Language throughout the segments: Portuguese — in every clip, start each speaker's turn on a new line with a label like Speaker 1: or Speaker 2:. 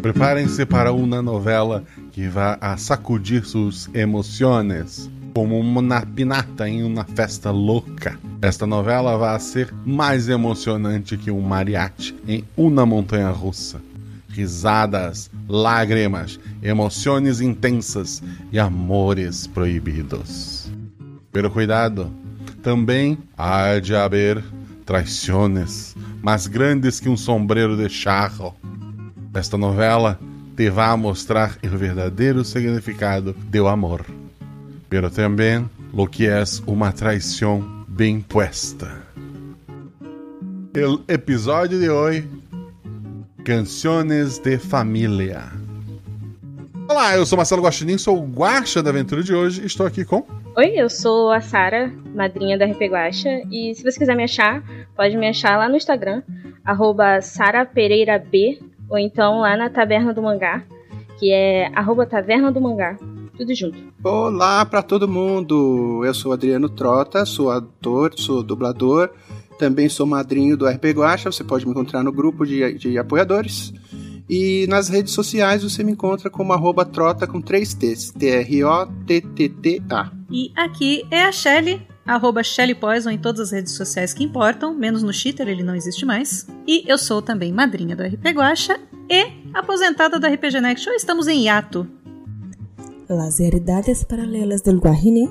Speaker 1: Preparem-se para uma novela que vai a sacudir suas emoções como uma pinata em uma festa louca. Esta novela vai ser mais emocionante que um mariachi em uma montanha russa. Risadas, lágrimas, emoções intensas e amores proibidos. Pero cuidado, também há de haver traições mais grandes que um sombreiro de charro. Esta novela te vai mostrar o verdadeiro significado do amor pero também lo que é uma traição bem puesta. O episódio de hoje: Canções de Família. Olá, eu sou Marcelo Guaxinim, sou o Guaxa da aventura de hoje. Estou aqui com.
Speaker 2: Oi, eu sou a Sara, madrinha da RP Guaxa, e se você quiser me achar, pode me achar lá no Instagram, arroba B, ou então lá na Taverna do Mangá, que é arroba Taverna do Mangá tudo junto.
Speaker 3: Olá para todo mundo! Eu sou Adriano Trota, sou ator, sou dublador, também sou madrinho do RP Guacha, você pode me encontrar no grupo de, de apoiadores. E nas redes sociais você me encontra como arroba trota com três T's, T-R-O-T-T-T-A.
Speaker 4: E aqui é a Shelly, arroba Shelly Poison em todas as redes sociais que importam, menos no Twitter, ele não existe mais. E eu sou também madrinha do RP Guacha e aposentada do RPG Next. Estamos em hiato.
Speaker 5: Las realidades paralelas del Guaxinim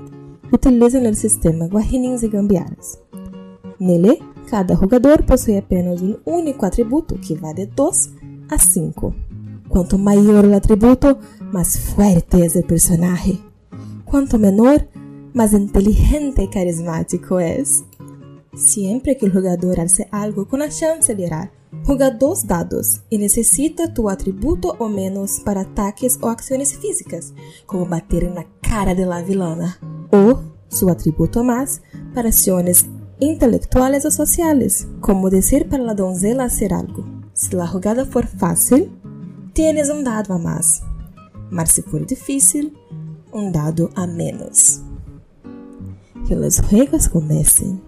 Speaker 5: utilizam o sistema Guaxinins e Gambiaras. Nele, cada jogador possui apenas um único atributo que vai de 2 a 5. Quanto maior o atributo, mais forte é o personagem. Quanto menor, mais inteligente e carismático é. Sempre que o jogador hace algo com a chance de errar, Joga dos dados e necessita tu atributo ou menos para ataques ou ações físicas, como bater na cara de la vilana, ou seu atributo mais para ações intelectuais ou sociais, como dizer para a donzela fazer algo. Se a jogada for fácil, tienes um dado a mais, mas se for difícil, um dado a menos. Que os jogos comecem.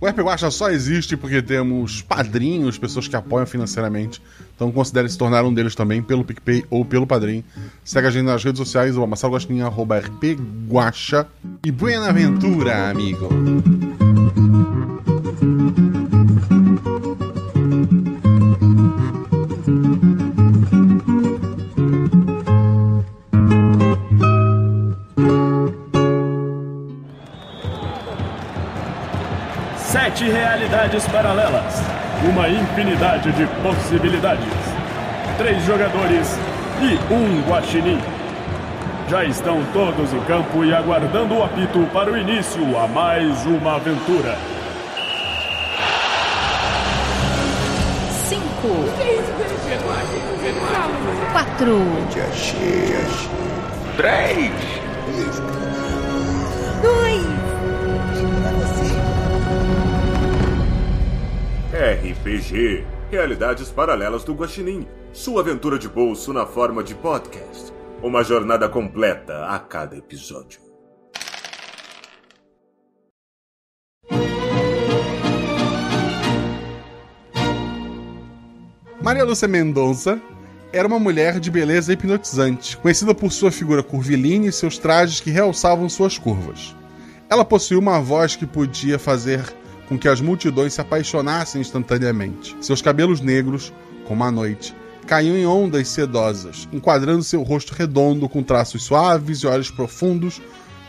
Speaker 1: O RP Guacha só existe porque temos padrinhos, pessoas que apoiam financeiramente. Então considere se tornar um deles também pelo PicPay ou pelo Padrim. Segue a gente nas redes sociais, o Marcelo Guaxinim, arroba RP Guacha. E Buenaventura, amigo!
Speaker 6: Sete realidades paralelas. Uma infinidade de possibilidades. Três jogadores e um guaxinim. Já estão todos em campo e aguardando o apito para o início a mais uma aventura.
Speaker 4: Cinco. Quatro.
Speaker 7: Três.
Speaker 4: Dois.
Speaker 8: RPG Realidades Paralelas do Guaxinim. Sua aventura de bolso na forma de podcast. Uma jornada completa a cada episódio.
Speaker 1: Maria Lúcia Mendonça era uma mulher de beleza hipnotizante, conhecida por sua figura curvilínea e seus trajes que realçavam suas curvas. Ela possuía uma voz que podia fazer com que as multidões se apaixonassem instantaneamente. Seus cabelos negros, como a noite, caíam em ondas sedosas, enquadrando seu rosto redondo com traços suaves e olhos profundos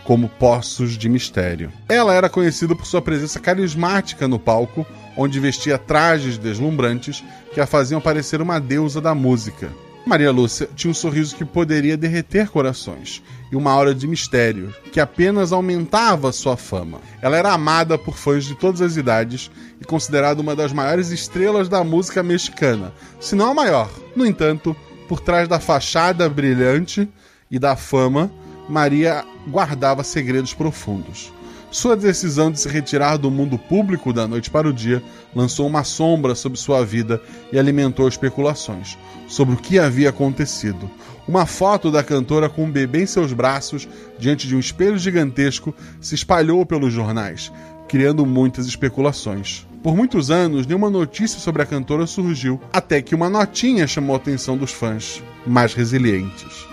Speaker 1: como poços de mistério. Ela era conhecida por sua presença carismática no palco, onde vestia trajes deslumbrantes que a faziam parecer uma deusa da música. Maria Lúcia tinha um sorriso que poderia derreter corações e uma aura de mistério que apenas aumentava sua fama. Ela era amada por fãs de todas as idades e considerada uma das maiores estrelas da música mexicana, se não a maior. No entanto, por trás da fachada brilhante e da fama, Maria guardava segredos profundos. Sua decisão de se retirar do mundo público da noite para o dia lançou uma sombra sobre sua vida e alimentou especulações sobre o que havia acontecido. Uma foto da cantora com um bebê em seus braços, diante de um espelho gigantesco, se espalhou pelos jornais, criando muitas especulações. Por muitos anos, nenhuma notícia sobre a cantora surgiu, até que uma notinha chamou a atenção dos fãs mais resilientes.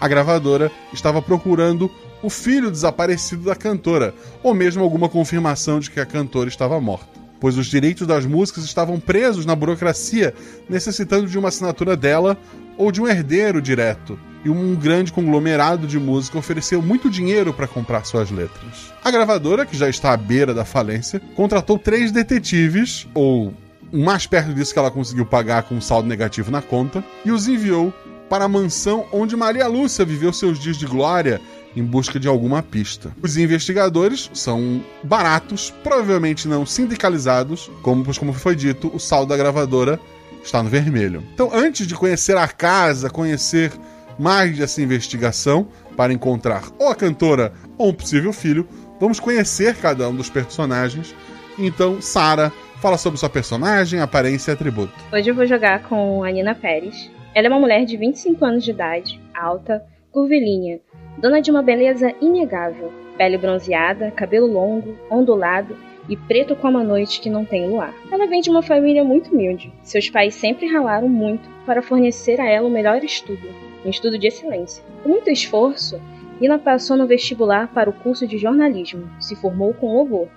Speaker 1: A gravadora estava procurando o filho desaparecido da cantora, ou mesmo alguma confirmação de que a cantora estava morta, pois os direitos das músicas estavam presos na burocracia, necessitando de uma assinatura dela ou de um herdeiro direto. E um grande conglomerado de música ofereceu muito dinheiro para comprar suas letras. A gravadora, que já está à beira da falência, contratou três detetives, ou o mais perto disso que ela conseguiu pagar com um saldo negativo na conta, e os enviou para a mansão onde Maria Lúcia viveu seus dias de glória em busca de alguma pista. Os investigadores são baratos, provavelmente não sindicalizados, como, como foi dito, o saldo da gravadora está no vermelho. Então, antes de conhecer a casa, conhecer mais dessa investigação para encontrar ou a cantora ou um possível filho, vamos conhecer cada um dos personagens. Então, Sara, fala sobre sua personagem, aparência e atributo.
Speaker 2: Hoje eu vou jogar com a Nina Pérez. Ela é uma mulher de 25 anos de idade, alta, curvilínea, dona de uma beleza inegável, pele bronzeada, cabelo longo, ondulado e preto como a noite que não tem luar. Ela vem de uma família muito humilde. Seus pais sempre ralaram muito para fornecer a ela o melhor estudo, um estudo de excelência. Com muito esforço, Nina passou no vestibular para o curso de jornalismo, se formou com louvor.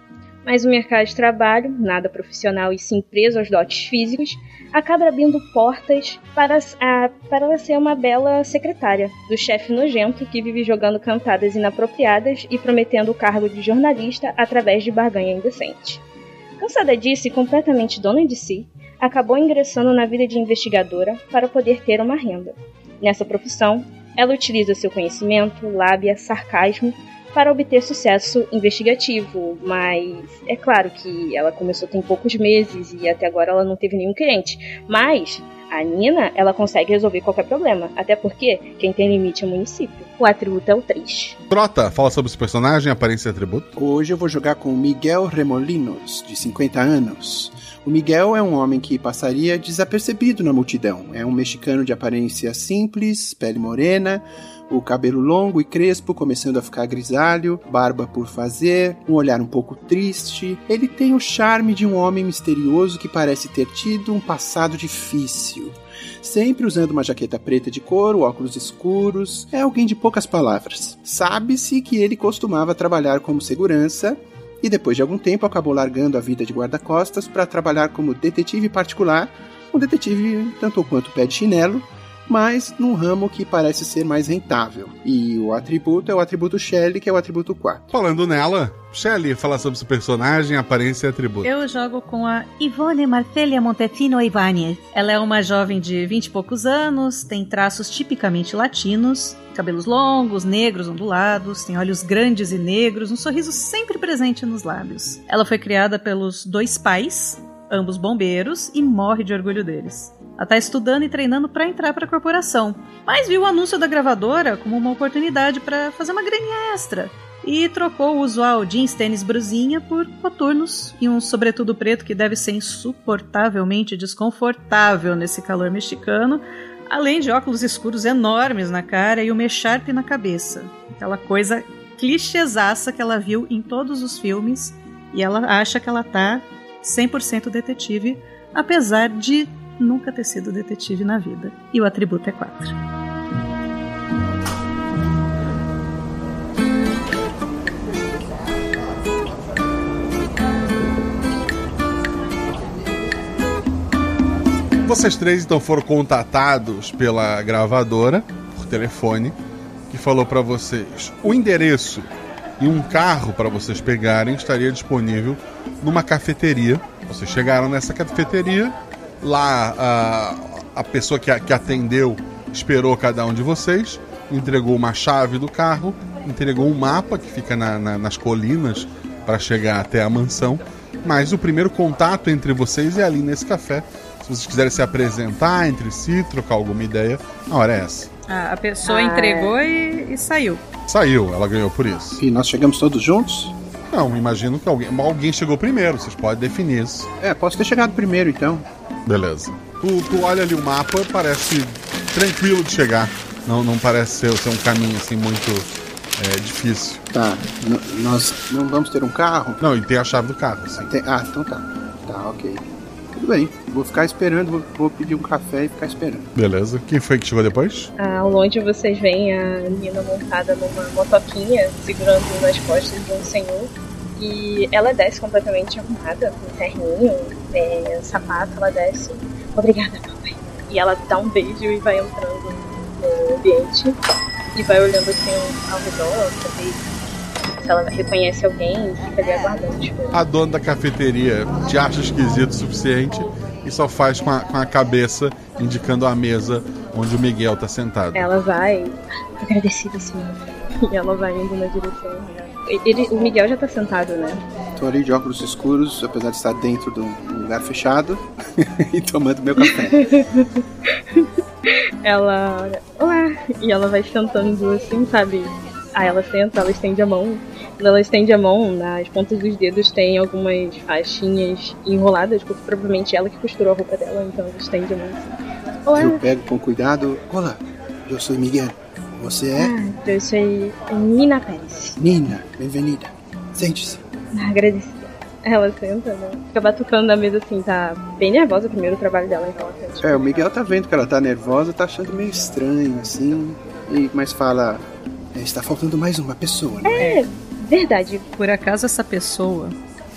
Speaker 2: Mas o mercado de trabalho, nada profissional e sim preso aos dotes físicos, acaba abrindo portas para, a, para ela ser uma bela secretária do chefe nojento que vive jogando cantadas inapropriadas e prometendo o cargo de jornalista através de barganha indecente. Cansada disso e completamente dona de si, acabou ingressando na vida de investigadora para poder ter uma renda. Nessa profissão, ela utiliza seu conhecimento, lábia, sarcasmo para obter sucesso investigativo, mas é claro que ela começou tem poucos meses e até agora ela não teve nenhum cliente. Mas a Nina, ela consegue resolver qualquer problema, até porque quem tem limite é o município. O atributo é o 3.
Speaker 1: Trota, fala sobre esse personagem, aparência e atributo.
Speaker 3: Hoje eu vou jogar com Miguel Remolinos, de 50 anos. O Miguel é um homem que passaria desapercebido na multidão. É um mexicano de aparência simples, pele morena, o cabelo longo e crespo começando a ficar grisalho, barba por fazer, um olhar um pouco triste. Ele tem o charme de um homem misterioso que parece ter tido um passado difícil. Sempre usando uma jaqueta preta de couro, óculos escuros, é alguém de poucas palavras. Sabe-se que ele costumava trabalhar como segurança e depois de algum tempo acabou largando a vida de guarda-costas para trabalhar como detetive particular, um detetive tanto quanto pé de chinelo, mas num ramo que parece ser mais rentável. E o atributo é o atributo Shelley, que é o atributo 4.
Speaker 1: Falando nela, Shelley, fala sobre seu personagem, aparência e atributo.
Speaker 4: Eu jogo com a Ivone Marcelia Montefino Ivanez. Ela é uma jovem de 20 e poucos anos, tem traços tipicamente latinos, cabelos longos, negros, ondulados, tem olhos grandes e negros, um sorriso sempre presente nos lábios. Ela foi criada pelos dois pais, ambos bombeiros, e morre de orgulho deles. Ela está estudando e treinando para entrar para a corporação, mas viu o anúncio da gravadora como uma oportunidade para fazer uma graninha extra e trocou o usual jeans tênis brusinha por coturnos e um sobretudo preto que deve ser insuportavelmente desconfortável nesse calor mexicano, além de óculos escuros enormes na cara e uma echarpe na cabeça. Aquela coisa clichêsaça que ela viu em todos os filmes e ela acha que ela tá 100% detetive, apesar de nunca ter sido detetive na vida. E o atributo é 4.
Speaker 1: Vocês três então foram contatados pela gravadora por telefone, que falou para vocês o endereço e um carro para vocês pegarem estaria disponível numa cafeteria. Vocês chegaram nessa cafeteria, lá a, a pessoa que, que atendeu esperou cada um de vocês, entregou uma chave do carro, entregou um mapa que fica na, na, nas colinas para chegar até a mansão. Mas o primeiro contato entre vocês é ali nesse café. Se vocês quiserem se apresentar entre si, trocar alguma ideia, a hora é essa.
Speaker 4: Ah, a pessoa
Speaker 2: Ah,
Speaker 4: entregou e, e saiu.
Speaker 1: Saiu, ela ganhou por isso.
Speaker 3: E nós chegamos todos juntos?
Speaker 1: Não, imagino que alguém, alguém chegou primeiro, vocês podem definir isso.
Speaker 3: É, posso ter chegado primeiro então.
Speaker 1: Beleza. Tu, tu olha ali o mapa, parece tranquilo de chegar. Não, não parece ser, ser um caminho assim muito É difícil.
Speaker 3: Tá, n- nós não vamos ter um carro?
Speaker 1: Não, e tem a chave do carro.
Speaker 3: Ah, tem- Ah, então tá. Tá, ok. Tudo bem, vou ficar esperando, vou, vou pedir um café e ficar esperando.
Speaker 1: Beleza. Quem foi que chegou depois?
Speaker 2: Ah, Ao longe vocês veem a Nina montada numa motoquinha, segurando nas costas de um senhor. E ela desce completamente arrumada, com terninho, é, sapato, ela desce. Obrigada, papai. E ela dá um beijo e vai entrando no ambiente. E vai olhando assim ao redor, pra ver se ela reconhece alguém e fica ali aguardando. Tipo,
Speaker 1: A dona da cafeteria te acha esquisito o suficiente e só faz com a, com a cabeça indicando a mesa onde o Miguel tá sentado.
Speaker 2: Ela vai, agradecida, senhor. E ela vai indo na direção. Ele, o Miguel já tá sentado, né?
Speaker 3: Tô ali de óculos escuros, apesar de estar dentro de um lugar fechado e tomando meu café.
Speaker 2: Ela. Olá! E ela vai sentando assim, sabe? Aí ela senta, ela estende a mão. Quando ela estende a mão, nas pontas dos dedos tem algumas faixinhas enroladas, porque provavelmente ela que costurou a roupa dela, então ela estende a mão assim. Olá!
Speaker 3: Eu pego com cuidado. Olá, eu sou Miguel. Você é?
Speaker 2: Ah, eu sou Nina Pérez.
Speaker 3: Nina, bem-vinda. Sente-se.
Speaker 2: Agradecida. Ela senta, né? Fica batucando na mesa assim, tá bem nervosa o primeiro trabalho dela, então ela senta.
Speaker 3: É, o Miguel tá vendo que ela tá nervosa, tá achando meio estranho, assim. E, mas fala. "É, Está faltando mais uma pessoa, não é?
Speaker 2: Verdade.
Speaker 4: Por acaso essa pessoa,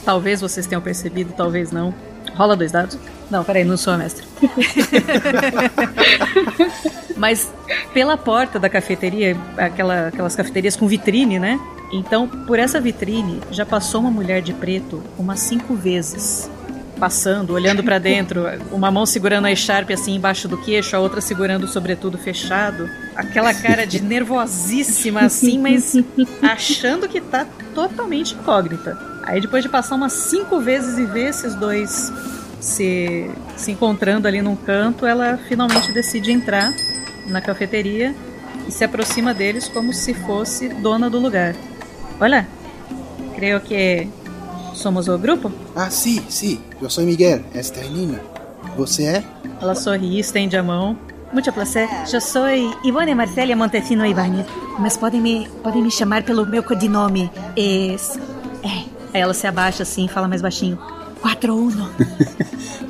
Speaker 4: talvez vocês tenham percebido, talvez não. Rola dois dados? Não, peraí, não sou a mestre. Mas pela porta da cafeteria, aquela, aquelas cafeterias com vitrine, né? Então, por essa vitrine, já passou uma mulher de preto umas cinco vezes. Passando, olhando pra dentro, uma mão segurando a echarpe assim embaixo do queixo, a outra segurando o sobretudo fechado. Aquela cara de nervosíssima assim, mas achando que tá totalmente incógnita. Aí depois de passar umas cinco vezes e ver esses dois se, se encontrando ali num canto, ela finalmente decide entrar na cafeteria e se aproxima deles como se fosse dona do lugar. Olha, creio que somos o grupo.
Speaker 3: Ah, sim, sim. Eu sou Miguel. Esta é Nina. Você é?
Speaker 4: Ela sorri, estende a mão. Muito prazer. Eu sou Ivone Marcélia Montefino Ibanez, mas podem me, podem me chamar pelo meu codinome. Es... É. Aí ela se abaixa assim e fala mais baixinho. 4-1.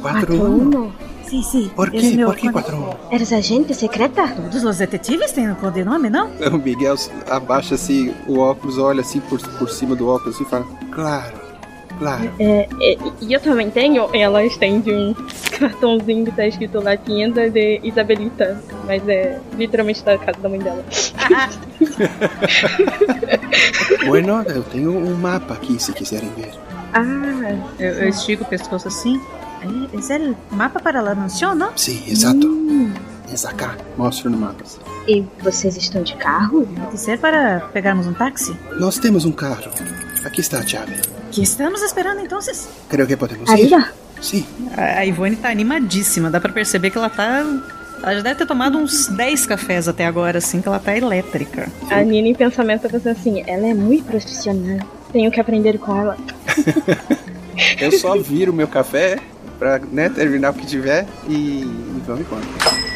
Speaker 3: 4-1.
Speaker 4: Sim, sim.
Speaker 3: Por quê?
Speaker 4: meu
Speaker 3: Por que
Speaker 4: cod-
Speaker 3: 4-1?
Speaker 2: Eres agente secreta?
Speaker 4: Todos os detetives têm um codinome, não?
Speaker 3: O Miguel abaixa assim o óculos, olha assim por, por cima do óculos assim, e fala: Claro, claro.
Speaker 2: É, é, e eu também tenho. Ela estende um cartãozinho que tá escrito lá Tienda de Isabelita. Mas é literalmente da casa da mãe dela.
Speaker 3: Bueno, eu tenho um mapa aqui se quiserem ver.
Speaker 2: Ah,
Speaker 4: Eu, eu estico o pescoço assim. É, esse é o mapa para la mansión, não?
Speaker 3: Sim, exato. Essa cá. Mostro no mapa.
Speaker 2: e vocês estão de carro?
Speaker 4: Pode ser para pegarmos um táxi?
Speaker 3: Nós temos um carro. Aqui está a chave.
Speaker 4: Que estamos esperando então?
Speaker 3: Creio que podemos ir.
Speaker 2: Arriba?
Speaker 3: Sim.
Speaker 4: A Ivone tá animadíssima, dá pra perceber que ela tá. Ela já deve ter tomado uns 10 cafés até agora, assim, que ela tá elétrica.
Speaker 2: A Nina em pensamento tá pensando assim, ela é muito profissional. Tenho que aprender com ela.
Speaker 3: Eu só viro meu café pra né, terminar o que tiver e, e vamos embora.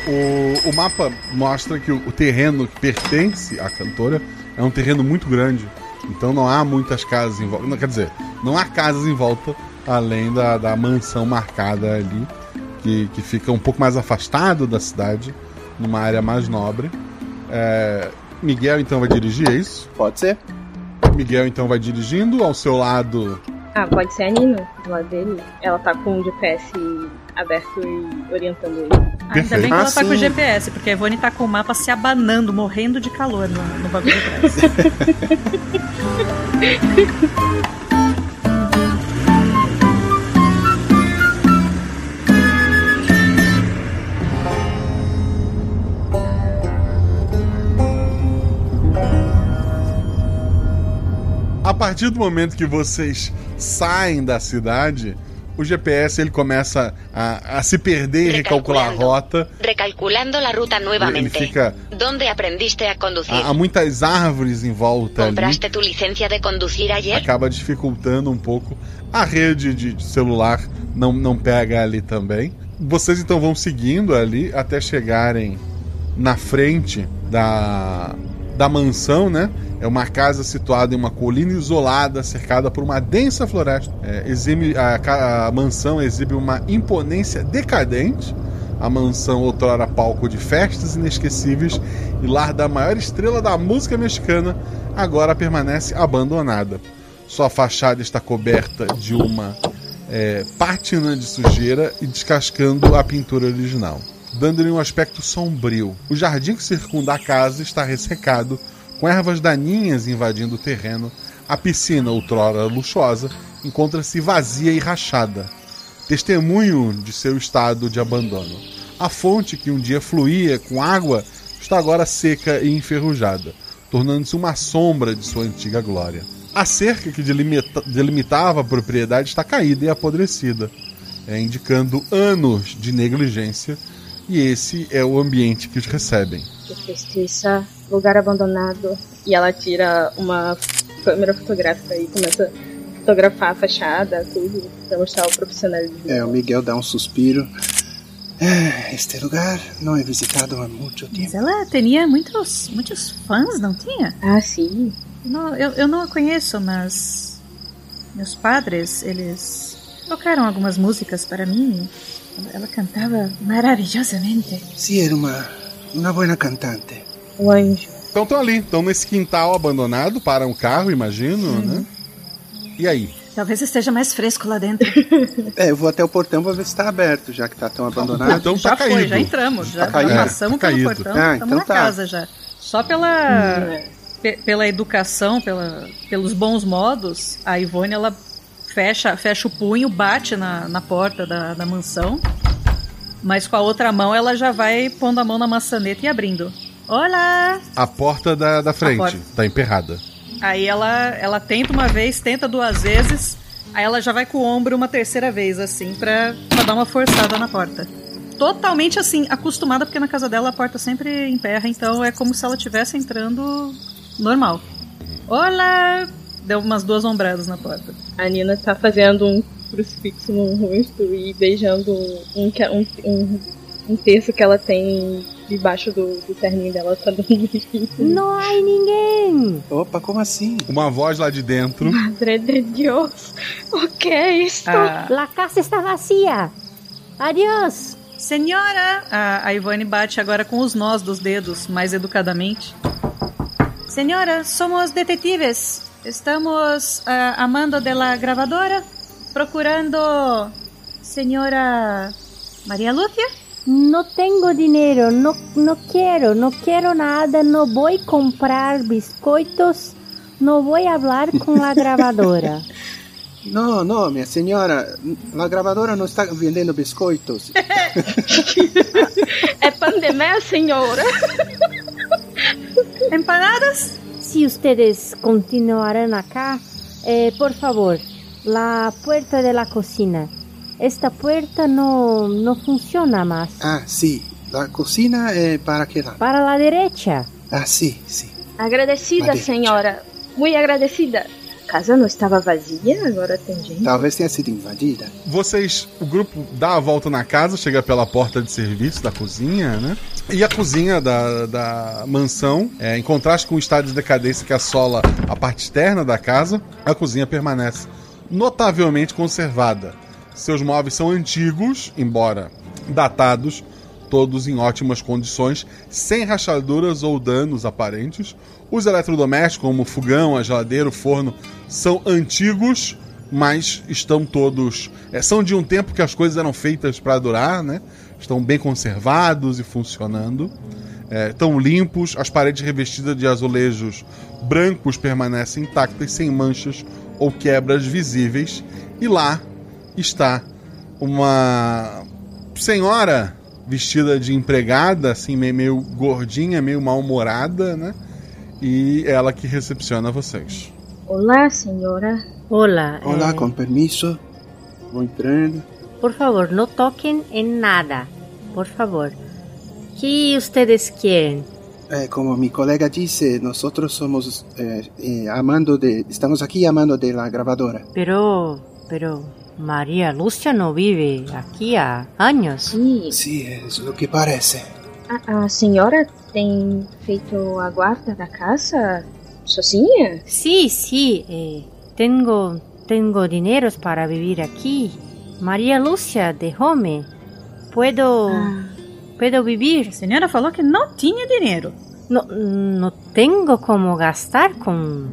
Speaker 1: O, o mapa mostra que o, o terreno que pertence à cantora é um terreno muito grande. Então não há muitas casas em volta. Não, quer dizer, não há casas em volta além da, da mansão marcada ali, que, que fica um pouco mais afastado da cidade, numa área mais nobre. É, Miguel então vai dirigir, é isso?
Speaker 3: Pode ser?
Speaker 1: Miguel então vai dirigindo, ao seu lado
Speaker 2: Ah, pode ser a Nina, do lado dele. Ela tá com o GPS aberto e orientando ele.
Speaker 4: Ainda bem que
Speaker 1: Perfeito.
Speaker 4: ela
Speaker 3: Ah,
Speaker 4: tá com o. GPS, porque a Ivone tá com o mapa se abanando, morrendo de calor no, no bagulho de trás.
Speaker 1: A partir do momento que vocês saem da cidade, o GPS ele começa a, a se perder e recalcular a rota.
Speaker 7: Recalculando la ruta
Speaker 1: Ele
Speaker 7: nuevamente.
Speaker 1: fica.
Speaker 7: ¿Dónde aprendiste a conducir?
Speaker 1: Há, há muitas árvores em volta ali.
Speaker 7: ¿Compraste tu licencia de conducir ayer?
Speaker 1: Acaba dificultando um pouco. A rede de de celular não, não pega ali também. Vocês então vão seguindo ali até chegarem na frente da, da mansão, né? É uma casa situada em uma colina isolada, cercada por uma densa floresta. É, exibe, a, a mansão exibe uma imponência decadente. A mansão, outrora palco de festas inesquecíveis e lar da maior estrela da música mexicana, agora permanece abandonada. Sua fachada está coberta de uma é, pátina de sujeira e descascando a pintura original, dando-lhe um aspecto sombrio. O jardim que circunda a casa está ressecado, com ervas daninhas invadindo o terreno. A piscina, outrora luxuosa, encontra-se vazia e rachada, testemunho de seu estado de abandono. A fonte que um dia fluía com água está agora seca e enferrujada, tornando-se uma sombra de sua antiga glória. A cerca que delimita- delimitava a propriedade está caída e apodrecida, é, indicando anos de negligência, e esse é o ambiente que os recebem.
Speaker 2: Que tristeza, lugar abandonado. E ela tira uma câmera fotográfica e começa a fotografar a fachada, tudo, pra mostrar o profissionalismo.
Speaker 3: É, o Miguel dá um suspiro. Ah, Este lugar não é visitado há muito tempo.
Speaker 4: Mas ela tinha muitos, muitos fãs, não tinha?
Speaker 2: Ah, sim.
Speaker 4: Não, eu, eu não a conheço, mas meus padres, eles tocaram algumas músicas para mim. Ela, cantava maravilhosamente.
Speaker 3: Sim, era uma, uma boa cantante.
Speaker 2: O anjo.
Speaker 1: Então estão ali, estão nesse quintal abandonado, param o carro, imagino, né? E aí?
Speaker 4: Talvez esteja mais fresco lá dentro.
Speaker 3: É, eu vou até o portão pra ver se tá aberto, já que tá tão abandonado.
Speaker 1: portão
Speaker 4: já
Speaker 1: tá
Speaker 4: foi,
Speaker 1: caído.
Speaker 4: já entramos, já,
Speaker 3: Tá
Speaker 4: já
Speaker 3: É,
Speaker 4: passamos
Speaker 1: tá
Speaker 4: pelo portão,
Speaker 3: Ah,
Speaker 4: estamos
Speaker 3: então
Speaker 4: na
Speaker 3: tá.
Speaker 4: casa já. Só pela pe- pela educação, pela, pelos bons modos, a Ivone ela fecha, fecha o punho, bate na, na porta da, da mansão, mas com a outra mão ela já vai pondo a mão na maçaneta e abrindo. Olá!
Speaker 1: A porta da, da frente
Speaker 4: porta.
Speaker 1: tá emperrada.
Speaker 4: Aí ela, ela tenta uma vez, tenta duas vezes, aí ela já vai com o ombro uma terceira vez, assim, pra, pra dar uma forçada na porta. Totalmente assim, acostumada, porque na casa dela a porta sempre emperra, então é como se ela estivesse entrando normal. Olá! Deu umas duas ombradas na porta.
Speaker 2: A Nina tá fazendo um crucifixo no rosto e beijando um, um, um, um terço que ela tem debaixo do, do terninho dela. Tá dando um beijinho.
Speaker 9: Não há ninguém.
Speaker 3: Opa, como assim?
Speaker 1: Uma voz lá de dentro.
Speaker 2: Madre de Deus, o que é isso?
Speaker 4: A
Speaker 9: La casa está vacía. Adiós.
Speaker 4: senhora! A, a Ivone bate agora com os nós dos dedos, mais educadamente. Senhora, somos detetives. Estamos ah, amando de la gravadora, procurando senhora Maria Lúcia.
Speaker 9: No tengo dinero, no, no quiero, no quiero nada, no voy a comprar biscoitos, no voy a hablar con la grabadora.
Speaker 3: Não, não, minha senhora, a gravadora não está vendendo biscoitos.
Speaker 2: É pandemia, senhora?
Speaker 4: Empanadas?
Speaker 9: Si ustedes continuarán acá, eh, por favor, la puerta de la cocina. Esta puerta no, no funciona más.
Speaker 3: Ah, sim. A cocina é para que lado?
Speaker 9: Para la derecha.
Speaker 3: Ah, sim, sim.
Speaker 2: Agradecida, senhora. Muito agradecida. A casa não estava vazia, agora tem gente.
Speaker 3: Talvez tenha sido invadida.
Speaker 1: Vocês, o grupo dá a volta na casa, chega pela porta de serviço da cozinha, né? E a cozinha da, da mansão, é, em contraste com o estado de decadência que assola a parte externa da casa, a cozinha permanece notavelmente conservada. Seus móveis são antigos, embora datados, todos em ótimas condições, sem rachaduras ou danos aparentes. Os eletrodomésticos, como fogão, a geladeira, o forno, são antigos, mas estão todos. é, são de um tempo que as coisas eram feitas para durar, né? Estão bem conservados e funcionando. É, estão limpos, as paredes revestidas de azulejos brancos permanecem intactas, sem manchas ou quebras visíveis. E lá está uma senhora vestida de empregada, assim, meio, meio gordinha, meio mal-humorada, né? E ela que recepciona vocês.
Speaker 2: Olá, senhora.
Speaker 9: Hola.
Speaker 3: Olá,
Speaker 9: eh,
Speaker 3: com permisso. Vou entrando.
Speaker 9: por favor, no toquen en nada. Por favor. ¿Qué ustedes quieren?
Speaker 3: É, como mi colega disse, nós somos eh, eh, amando de, estamos aqui amando de la gravadora.
Speaker 9: Pero, pero, María Lucia no vive aquí há años.
Speaker 2: E
Speaker 3: Sim, é isso que parece.
Speaker 2: a, a senhora tem feito a guarda da casa? sozinha?
Speaker 9: Sí, sí, eh, tengo, tengo dineros para vivir aquí. María Lucia dejó-me. Puedo, puedo vivir.
Speaker 4: A senhora falou que não tinha dinheiro.
Speaker 9: No, no tengo como gastar com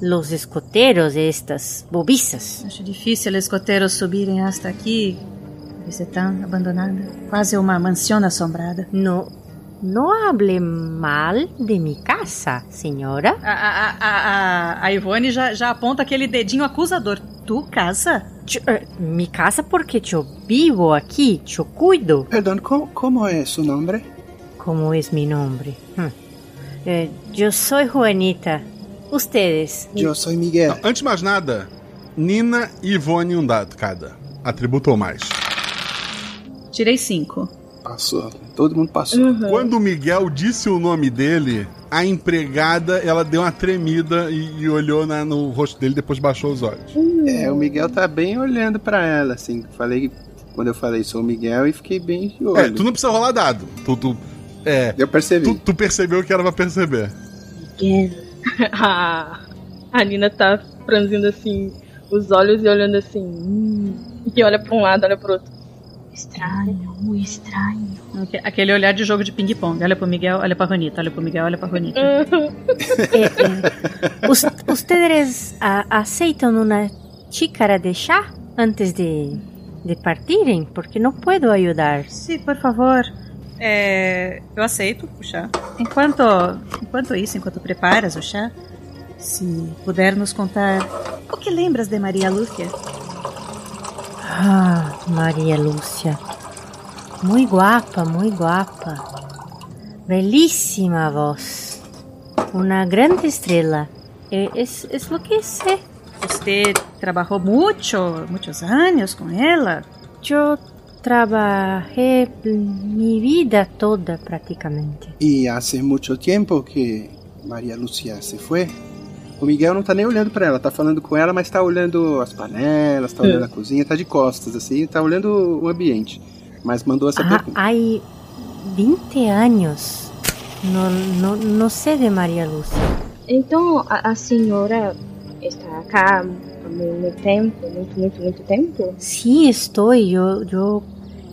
Speaker 9: los escoteros estas bobiças.
Speaker 4: Acho difícil os escoteiros subirem hasta aqui. Ser tão abandonada. Quase uma mansão assombrada.
Speaker 9: No, no hable mal de mi casa, senhora.
Speaker 4: A, a, a, a, a Ivone já, já aponta aquele dedinho acusador. Tu casa?
Speaker 9: Yo- eh, mi casa porque yo vivo aquí, yo cuido.
Speaker 3: Perdón, ¿cómo, cómo es su nombre?
Speaker 9: ¿Cómo es mi nombre? Hmm. Eh, yo soy Juanita. Ustedes.
Speaker 3: Yo soy Miguel.
Speaker 1: Não, antes de mais nada, Nina e Ivone um dado cada. Atributo ou mais.
Speaker 4: Tirei cinco.
Speaker 3: Passou. Todo mundo passou.
Speaker 1: Quando o Miguel disse o nome dele, a empregada ela deu uma tremida e, e olhou na- no rosto dele, depois baixou os olhos.
Speaker 3: É, o Miguel tá bem olhando pra ela, assim. Falei quando eu falei sou o Miguel e fiquei bem de olho.
Speaker 1: É, tu não precisa rolar dado. Tu, tu, é,
Speaker 3: Eu percebi.
Speaker 1: tu, tu percebeu o que era pra perceber.
Speaker 2: a, a Nina tá franzindo assim os olhos e olhando assim. hum, e olha pra um lado, olha pro outro. Estranho, muito estranho.
Speaker 4: Aque- Aquele olhar de jogo de ping-pong. Olha pro Miguel, olha pra Ronita. Olha pro Miguel, olha pra Ronita.
Speaker 9: Eh, eh, us- ¿Ustedes ah, aceitan una chícara de chá antes de, de partirem? Porque no puedo ayudar.
Speaker 4: Sim, por favor. É, eu aceito o chá. Enquanto, enquanto isso, enquanto preparas o chá, se puder nos contar o que lembras de Maria Lúcia?
Speaker 9: Ah, María Lucia. Muy guapa, muy guapa. Belísima voz. Una grande estrella. Eh, es, es lo que sé.
Speaker 4: Você trabalhou muito, muitos anos com ela?
Speaker 9: Yo trabajé mi vida toda prácticamente.
Speaker 3: E hace mucho tiempo que Maria Lucia se foi. O Miguel não tá nem olhando pra ela, tá falando com ela, mas tá olhando as panelas, tá olhando a cozinha, tá de costas, assim, tá olhando o ambiente. Mas mandou essa
Speaker 9: Ah,
Speaker 3: pergunta.
Speaker 9: hay 20 años. No, no, no sé de María Lucia.
Speaker 2: Então a, a senhora está cá há mu- muito tempo, muito, muito, muito tempo?
Speaker 9: Sí, estoy. Yo, yo.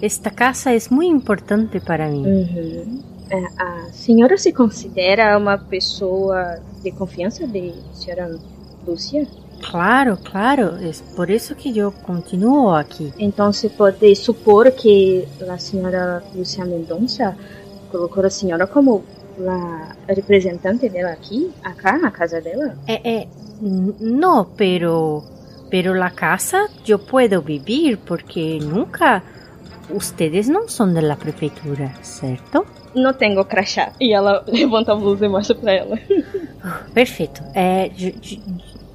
Speaker 9: Esta casa es muy importante para mí.
Speaker 2: Uhum. É, a senhora se considera uma pessoa de confiança de senhora Lúcia?
Speaker 9: Claro, claro. Es por eso que yo continúo aquí.
Speaker 2: Então se pode supor que a senhora Lúcia Mendonça colocou a senhora como a representante dela aqui, acá na casa dela?
Speaker 9: Eh, eh, n- no, pero. Pero la casa yo puedo vivir porque nunca. Ustedes no son de la prefeitura, ¿cierto?
Speaker 2: Não tenho crachá. E ela levanta a blusa e mostra pra ela.
Speaker 9: Perfecto. Eh, yo, yo-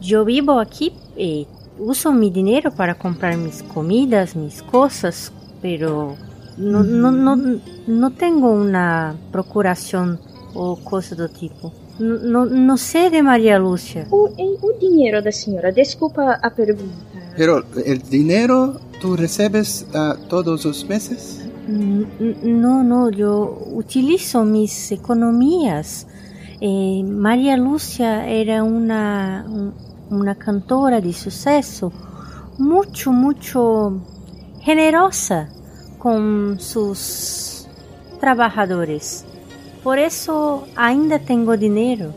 Speaker 9: yo vivo aquí, eh, uso mi dinero para comprar mis comidas, mis cosas, pero no, no, no, no tengo una procuración o cosa do tipo. No, no sé de María Lucia.
Speaker 2: O, em, o dinheiro da senhora, desculpa a pergunta.
Speaker 3: Pero el dinero tú recebes ah, todos los meses?
Speaker 9: N- n- No, no, yo utilizo mis economías. Eh, María Lucia era una, un- una cantora de suceso, mucho, mucho generosa con sus trabajadores. Por eso ainda tengo dinero.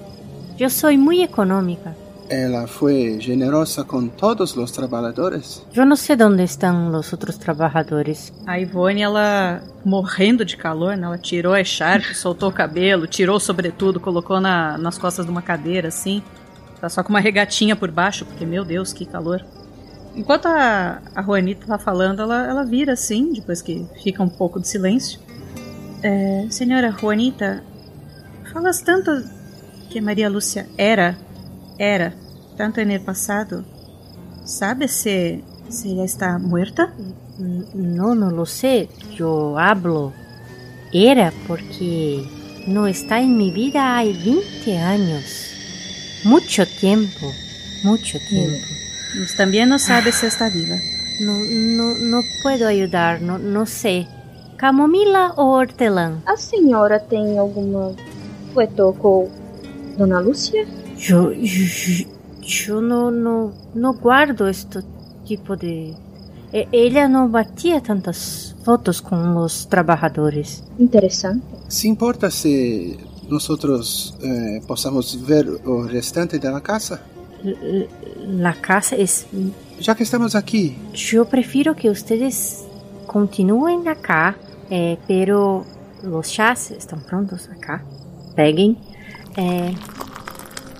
Speaker 9: Yo soy muy económica.
Speaker 3: Ela foi generosa com todos os trabalhadores?
Speaker 9: Yo no sé dónde están los otros trabajadores.
Speaker 4: A Ivone, ela morrendo de calor, né? Ela tirou a echarpe, soltou o cabelo, tirou o sobretudo, colocou na, nas costas de uma cadeira, assim. Tá só com uma regatinha por baixo, porque, meu Deus, que calor. Enquanto a, a Juanita tá falando, ela, ela vira assim, depois que fica um pouco de silêncio. É, senhora Juanita, falas tanto que Maria Lúcia era, era, tanto no passado. Sabe se, se ela está muerta?
Speaker 9: No, no lo sé. Yo hablo. Era porque no está en mi vida hay 20 años. Mucho tiempo. Mucho tiempo.
Speaker 4: Mas também não sabe se está viva.
Speaker 9: No, no, no puedo ayudar, no, no sé. ¿Camomila o hortelã?
Speaker 2: A senhora tem alguma foto com Dona Lúcia?
Speaker 9: Eu, eu, eu não, não, não guardo este tipo de. Ela não batia tantas fotos com os trabalhadores.
Speaker 2: Interessante.
Speaker 3: ¿Se importa si nosotros eh, podamos ver o restante de la casa?
Speaker 9: La casa es.
Speaker 3: Ya que estamos aquí,
Speaker 9: Yo prefiero que ustedes continúen acá, eh, pero los chás están prontos acá. Peguem. Eh,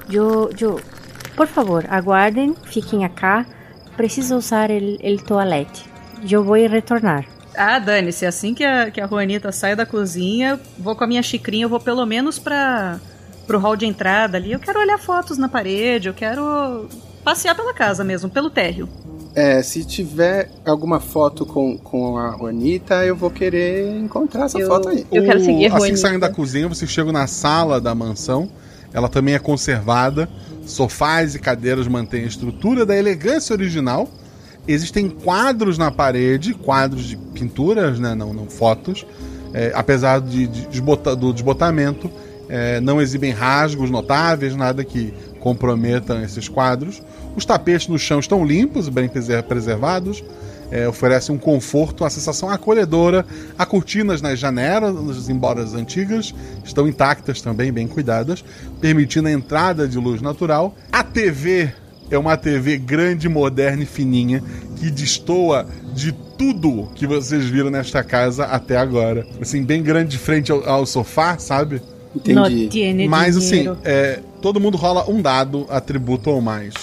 Speaker 9: yo, yo, por favor, aguardem, fiquem acá. Preciso usar el, el toalete. Eu vou retornar.
Speaker 4: Ah, dane-se, assim que a, que a Juanita sai da cozinha, vou com a minha xicrinha, eu vou pelo menos pra, pro hall de entrada ali. Eu quero olhar fotos na parede, eu quero passear pela casa mesmo, pelo térreo.
Speaker 3: eh, se tiver alguma foto com, com a Juanita, eu vou querer encontrar essa
Speaker 2: Eu-
Speaker 3: foto aí.
Speaker 2: Eu quero seguir a
Speaker 1: Assim que
Speaker 2: Juanita.
Speaker 1: saem da cozinha, vocês chegam na sala da mansão. Ela também é conservada. Sofás e cadeiras mantêm a estrutura da elegância original. Existem quadros na parede, quadros de pinturas, né, não, não fotos. É, apesar de, de desbota- do desbotamento, é, não exibem rasgos notáveis, nada que comprometam esses quadros. Os tapetes no chão estão limpos, bem preser- preservados. É, oferecem um conforto, uma sensação acolhedora. Há cortinas nas janelas, embora as antigas, estão intactas também, bem cuidadas, permitindo a entrada de luz natural. A TV é uma TV grande, moderna e fininha que destoa de tudo que vocês viram nesta casa até agora. Assim, bem grande de frente ao, ao sofá, sabe?
Speaker 4: Não
Speaker 3: Entendi.
Speaker 1: Mas assim, é, todo mundo rola um dado, atributo ou mais.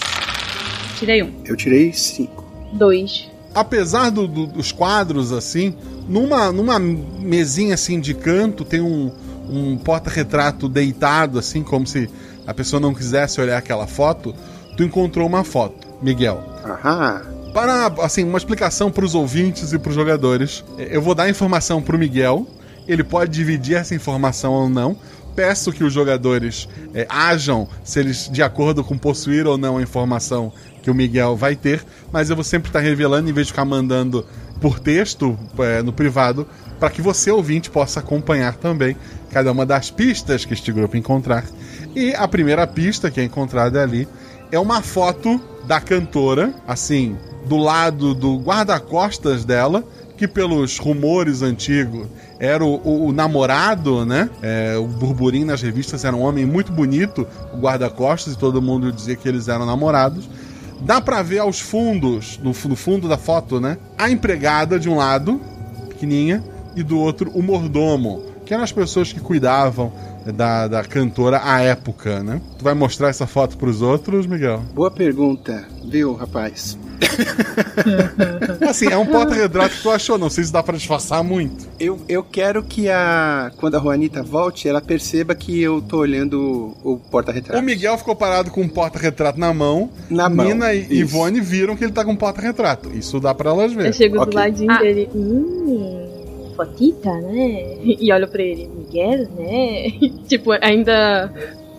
Speaker 4: Tirei um.
Speaker 3: Eu tirei cinco.
Speaker 2: Dois.
Speaker 1: Apesar do- do- dos quadros assim, numa, numa mesinha assim de canto tem um, um porta-retrato deitado assim, como se a pessoa não quisesse olhar aquela foto. Tu encontrou uma foto, Miguel.
Speaker 3: Aham.
Speaker 1: Para assim uma explicação para os ouvintes e para os jogadores, eu vou dar a informação para o Miguel. Ele pode dividir essa informação ou não. Peço que os jogadores eh, ajam se eles de acordo com possuir ou não a informação que o Miguel vai ter, mas eu vou sempre estar revelando em vez de ficar mandando por texto eh, no privado, para que você ouvinte possa acompanhar também cada uma das pistas que este grupo encontrar. E a primeira pista que é encontrada ali é uma foto da cantora, assim, do lado do guarda-costas dela, que pelos rumores antigos era o, o- o namorado, né? É, o burburinho nas revistas era um homem muito bonito, o guarda-costas, e todo mundo dizia que eles eram namorados. Dá pra ver aos fundos, no, no fundo da foto, né? A empregada de um lado, pequenininha, e do outro o mordomo, que eram as pessoas que cuidavam da, da cantora à época, né? Tu vai mostrar essa foto pros outros, Miguel?
Speaker 3: Boa pergunta, viu, rapaz?
Speaker 1: Assim, é um porta-retrato que tu achou, não sei se dá pra disfarçar muito.
Speaker 3: Eu, eu quero que a. Quando a Juanita volte, ela perceba que eu tô olhando o, o porta-retrato.
Speaker 1: O Miguel ficou parado com um porta-retrato na mão.
Speaker 3: Na mão.
Speaker 1: Nina e
Speaker 3: Isso.
Speaker 1: Ivone viram que ele tá com um porta-retrato. Isso dá pra elas
Speaker 2: Eu
Speaker 1: verem.
Speaker 2: chego
Speaker 3: Ok.
Speaker 2: do ladinho
Speaker 4: Ah.
Speaker 2: dele. Hum, fotita, né? E olho pra ele. Miguel, né? tipo, ainda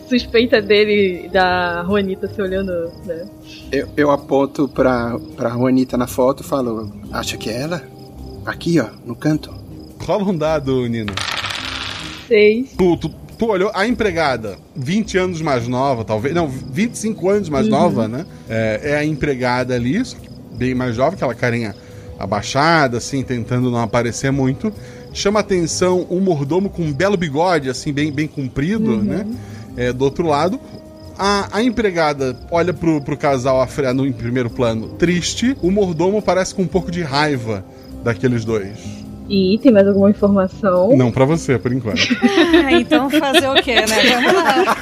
Speaker 2: suspeita dele da Juanita se olhando, né?
Speaker 3: Eu, eu aponto pra, pra Juanita na foto e falo: Acha que é ela? Aqui, ó, no canto.
Speaker 1: Rola um dado, Nina.
Speaker 2: Seis.
Speaker 1: Tu, tu, tu olhou a empregada, 20 anos mais nova, talvez. Não, 25 anos mais nova, né? É, é a empregada ali, só que bem mais jovem, aquela carinha abaixada, assim, tentando não aparecer muito. Chama atenção um mordomo com um belo bigode, assim, bem, bem comprido, né? É, do outro lado. A, a empregada olha pro, pro casal no, em primeiro plano, triste. O mordomo parece com um pouco de raiva daqueles dois.
Speaker 2: E tem mais alguma informação?
Speaker 1: Não pra você, por enquanto.
Speaker 4: Ah, então fazer o quê, né? Vamos lá.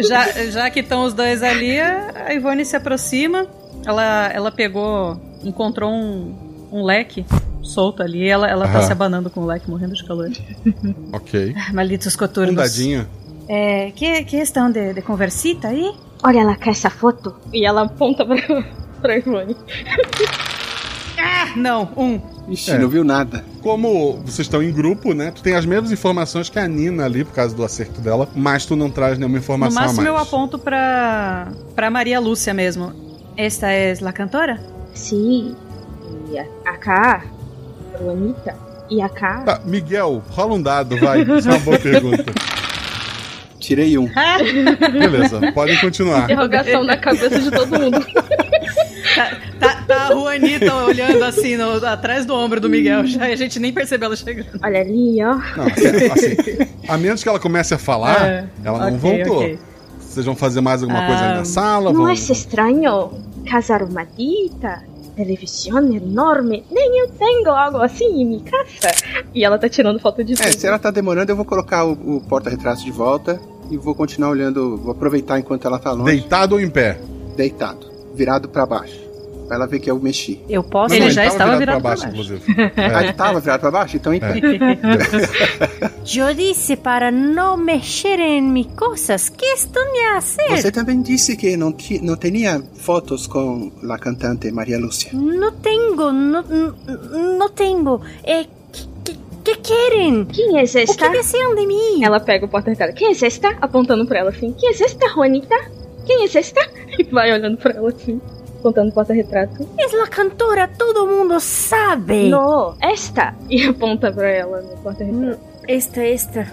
Speaker 4: já, já que estão os dois ali, a Ivone se aproxima. Ela, ela pegou, encontrou um, um leque solto ali. Ela, ela tá
Speaker 1: Aham.
Speaker 4: se abanando com o leque, morrendo de calor.
Speaker 1: ok.
Speaker 4: Malditos
Speaker 1: Um
Speaker 4: coturnos.
Speaker 1: dadinho.
Speaker 4: É, que, que estão de, de conversita aí?
Speaker 2: Olha lá com essa foto. E ela aponta pra, pra Ivone.
Speaker 4: Ah, não, um.
Speaker 3: Ixi,
Speaker 1: É.
Speaker 3: não viu nada.
Speaker 1: Como vocês estão em grupo, né? Tu tem as mesmas informações que a Nina ali, por causa do acerto dela, mas tu não traz nenhuma
Speaker 4: No
Speaker 1: informação
Speaker 4: máximo
Speaker 1: a
Speaker 4: eu
Speaker 1: mais.
Speaker 4: aponto pra, pra Maria Lúcia mesmo. Esta é a cantora?
Speaker 2: Sim. E a, acá, Juanita. E acá.
Speaker 1: Tá, Miguel, rola um dado, vai. Isso é uma boa pergunta.
Speaker 3: Tirei um.
Speaker 1: Beleza, podem continuar.
Speaker 2: Interrogação na cabeça de todo mundo.
Speaker 4: Tá, tá, tá a Juanita olhando assim no- atrás do ombro do Miguel. Já, a gente nem percebeu ela chegando.
Speaker 2: Olha ali, ó.
Speaker 1: Não, assim, assim, a menos que ela comece a falar,
Speaker 4: É,
Speaker 1: ela não
Speaker 4: ok,
Speaker 1: voltou.
Speaker 4: ok.
Speaker 1: Vocês vão fazer mais alguma coisa aí
Speaker 4: Ah,
Speaker 1: na sala?
Speaker 2: Não
Speaker 1: vão...
Speaker 2: é estranho? Casa arrumadita, televisão enorme. Nem eu tenho algo assim em minha casa. E ela tá tirando foto de
Speaker 3: É,
Speaker 2: tudo.
Speaker 3: se ela tá demorando, eu vou colocar o, o porta-retrato de volta e vou continuar olhando, vou aproveitar enquanto ela tá longe.
Speaker 1: Deitado ou em pé?
Speaker 3: Deitado, virado pra baixo. Pra ela ver que eu mexi.
Speaker 9: Eu posso.
Speaker 4: Ele
Speaker 1: Não,
Speaker 4: já
Speaker 1: tava
Speaker 4: estava
Speaker 1: virado
Speaker 4: virado
Speaker 1: pra
Speaker 4: pra
Speaker 1: baixo,
Speaker 4: baixo.
Speaker 1: inclusive.
Speaker 3: Ah,
Speaker 1: É.
Speaker 3: ele tava virado pra baixo? Então em pé.
Speaker 9: Eu disse para não mexer em minhas coisas. Que estou a hacer?
Speaker 3: Você também disse que não, não tinha fotos com a cantante Maria Lúcia.
Speaker 9: No, no, no tengo. Eh, ¿qué, qué quieren?
Speaker 2: Quem é
Speaker 9: O
Speaker 2: esta?
Speaker 9: que deseam de mim?
Speaker 2: Ela pega o porta-retrato. Quem é esta? Apontando pra ela assim. Quem é esta, Juanita? Quem é esta? E vai olhando pra ela assim. Apontando o porta-retrato.
Speaker 9: É a cantora, todo mundo sabe.
Speaker 2: No, esta! E aponta pra ela no porta-retrato.
Speaker 9: Esta, esta,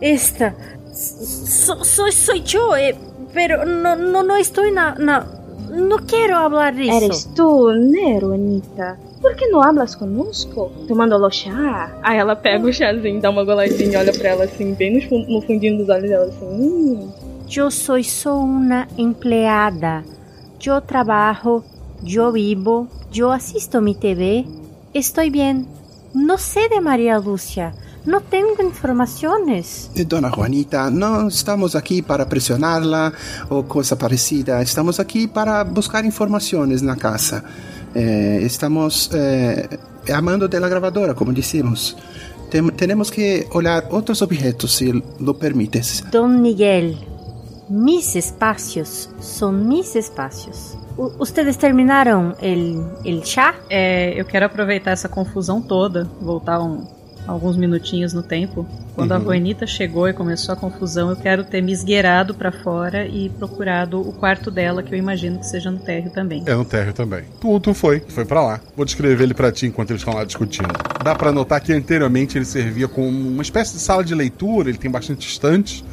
Speaker 9: esta. So, soy, soy yo, eh, pero no, no, no estoy na, na... No quiero hablar de eso.
Speaker 2: Eres tú, né, Juanita? Por que não hablas conosco? Tomando chá? Aí ela pega o chazinho, dá uma goladinha, olha pra ela assim, bem no, fun- no fundinho dos olhos dela assim. Hum.
Speaker 9: Yo soy solo una empleada. Yo trabajo, yo vivo, yo asisto mi TV. Estoy bien. No sé de María Lucia. No tengo informaciones.
Speaker 3: E, Dona Juanita, não estamos aqui para pressioná-la ou coisa parecida. Estamos aqui para buscar informações na casa. Eh, estamos eh, amando de la gravadora, como dissemos. Tem, temos que olhar outros objetos, se lo permites.
Speaker 9: Don Miguel, mis espacios son mis espacios. U- ¿Ustedes terminaron el, el chá?
Speaker 4: É, eu quero aproveitar essa confusão toda, voltar um- alguns minutinhos no tempo. Quando a
Speaker 1: Uhum.
Speaker 4: Juanita chegou e começou a confusão, eu quero ter me esgueirado pra fora e procurado o quarto dela, que eu imagino que seja no térreo também.
Speaker 1: É no térreo também. Tu, tu foi, foi pra lá. Vou descrever ele pra ti enquanto eles estão lá discutindo. Dá pra notar que anteriormente ele servia como uma espécie de sala de leitura, ele tem bastante estantes.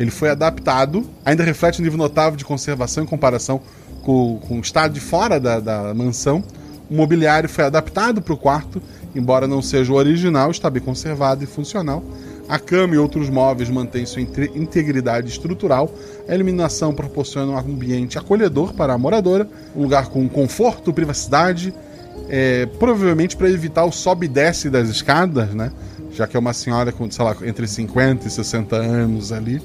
Speaker 1: Ele foi adaptado, ainda reflete um nível notável de conservação em comparação com, com o estado de fora da, da mansão. O mobiliário foi adaptado para o quarto, embora não seja o original, está bem conservado e funcional. A cama e outros móveis mantêm sua inte- integridade estrutural. A iluminação proporciona um ambiente acolhedor para a moradora, um lugar com conforto, privacidade, é, provavelmente para evitar o sobe e desce das escadas, né? Já que é uma senhora com, sei lá, entre 50 e 60 anos ali.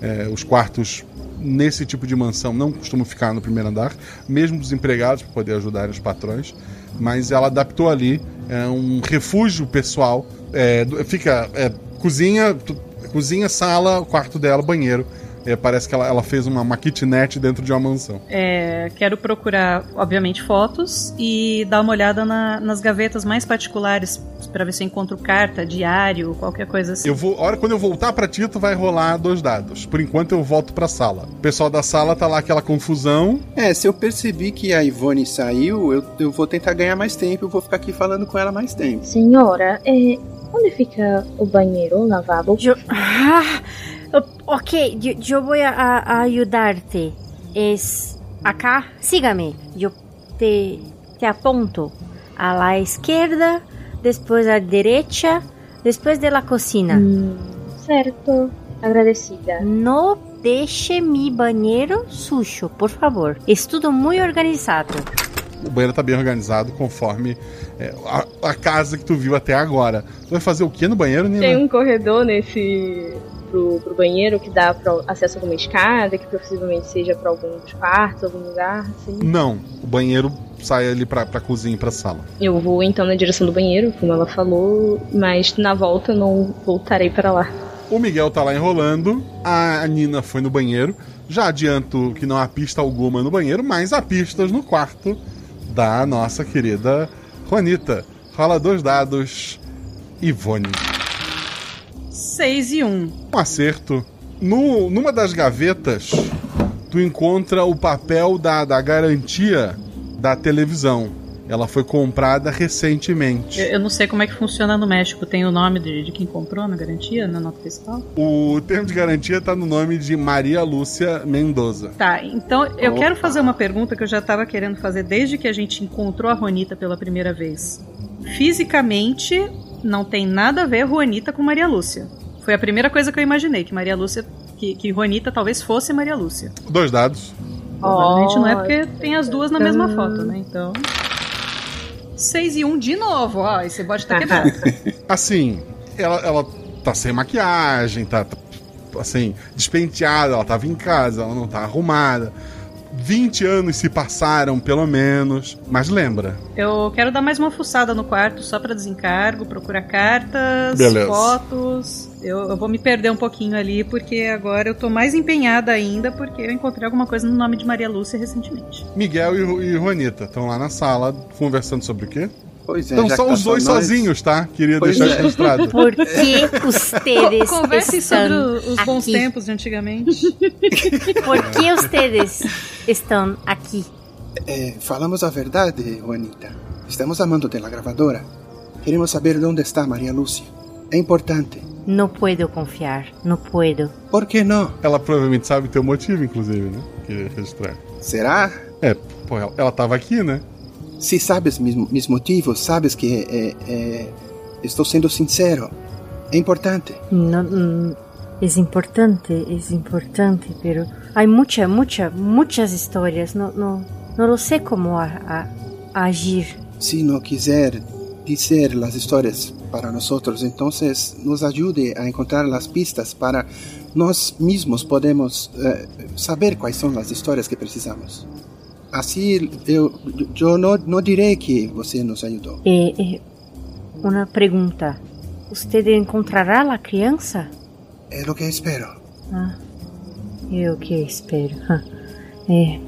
Speaker 1: É, os quartos nesse tipo de mansão não costumam ficar no primeiro andar, mesmo os empregados para poder ajudar os patrões. Mas ela adaptou ali é, um refúgio pessoal. É, fica é, cozinha, cozinha, sala, quarto dela, banheiro. É, parece que ela, ela fez uma, uma kitnet dentro de uma mansão.
Speaker 4: É, quero procurar, obviamente, fotos e dar uma olhada na- nas gavetas mais particulares pra ver se eu encontro carta, diário, qualquer coisa assim.
Speaker 1: Eu vou, a hora quando eu voltar pra Tito, vai rolar dois dados. Por enquanto eu volto pra sala. O pessoal da sala tá lá aquela confusão.
Speaker 3: É, se eu percebi que a Ivone saiu, eu, eu vou tentar ganhar mais tempo, eu vou ficar aqui falando com ela mais tempo.
Speaker 2: Senhora, é, onde fica o banheiro, o lavabo?
Speaker 9: Ah, ok, yo, yo voy a, a ayudarte. Es acá, sígame. Yo te, te apunto a la izquierda, después a la derecha, después de la cocina.
Speaker 2: Hum, certo. Agradecida.
Speaker 9: No deixe mi banheiro sujo, por favor. Es tudo muy organizado.
Speaker 1: O banheiro tá bem organizado conforme é, a, a casa que tu viu até agora. Tu vai fazer o que no banheiro, Nina?
Speaker 2: Tem um corredor nesse. Pro, pro banheiro que dá pra acesso a alguma escada, que possivelmente seja pra alguns quartos, algum lugar, assim.
Speaker 1: Não, o banheiro sai ali pra, pra cozinha e pra sala.
Speaker 2: Eu vou então na direção do banheiro, como ela falou, mas na volta eu não voltarei para lá.
Speaker 1: O Miguel tá lá enrolando, a Nina foi no banheiro. Já adianto que não há pista alguma no banheiro, mas há pistas no quarto da nossa querida Juanita. Rola dois dados, Ivone.
Speaker 4: 6 e 1. Um.
Speaker 1: Um acerto. No, numa das gavetas, tu encontra o papel da, da garantia da televisão. Ela foi comprada recentemente.
Speaker 4: Eu, eu não sei como é que funciona no México. Tem o nome de, de quem comprou na garantia, na nota fiscal?
Speaker 1: O termo de garantia tá no nome de Maria Lúcia Mendoza.
Speaker 4: Tá, então eu
Speaker 3: Opa.
Speaker 4: quero fazer uma pergunta que eu já tava querendo fazer desde que a gente encontrou a Juanita pela primeira vez. Fisicamente, não tem nada a ver Juanita com Maria Lúcia. Foi a primeira coisa que eu imaginei, que Maria Lúcia. Que, que Juanita talvez fosse Maria Lúcia.
Speaker 1: Dois dados.
Speaker 4: Provavelmente não é porque tem as duas na mesma foto, né? Então. 6 e 1 de novo, ó. Esse bode tá quebrado.
Speaker 1: Assim, ela, ela tá sem maquiagem, tá, tá, assim, despenteada, ela tava em casa, ela não tá arrumada. 20 anos se passaram, pelo menos. Mas lembra,
Speaker 4: Eu quero dar mais uma fuçada no quarto só pra desencargo, procurar cartas,
Speaker 1: Beleza.
Speaker 4: fotos. Eu, eu vou me perder um pouquinho ali, porque agora eu tô mais empenhada ainda, porque eu encontrei alguma coisa no nome de Maria Lúcia recentemente.
Speaker 1: Miguel e, e Juanita estão lá na sala conversando sobre o quê?
Speaker 3: Pois é,
Speaker 1: Então só
Speaker 3: que tá
Speaker 1: os dois
Speaker 3: nós-
Speaker 1: sozinhos, tá? Queria
Speaker 3: Pois
Speaker 1: deixar
Speaker 3: é.
Speaker 1: registrado.
Speaker 9: ¿Por qué ustedes
Speaker 4: Conversem sobre os bons
Speaker 9: aqui?
Speaker 4: tempos de antigamente.
Speaker 9: ¿Por qué ustedes están aquí?
Speaker 3: Eh, falamos a verdade, Juanita. Estamos amando de la grabadora. Queremos saber onde está Maria Lúcia. É importante.
Speaker 9: No puedo confiar, no puedo.
Speaker 3: Por que não?
Speaker 1: Ela provavelmente sabe teu motivo, inclusive, né? Queria registrar.
Speaker 3: Será?
Speaker 1: É, pô, ela, ela tava aqui, né?
Speaker 3: Se sabes mis, mis motivos, sabes que eh, eh, estou sendo sincero. É importante.
Speaker 9: No, mm, es importante, es importante, pero hay mucha, mucha, muchas historias. No, no, no lo sé cómo a- a- agir.
Speaker 3: Se não quiser dizer as histórias para nós, então nos ajude a encontrar as pistas para nós mesmos podemos eh, saber quais são as histórias que precisamos. Assim, eu, eu não, não direi que você nos ajudou.
Speaker 9: Eh, eh, una pregunta. ¿Usted encontrará la crianza?
Speaker 3: É o que espero.
Speaker 9: Ah, yo que espero. Ah, Eh,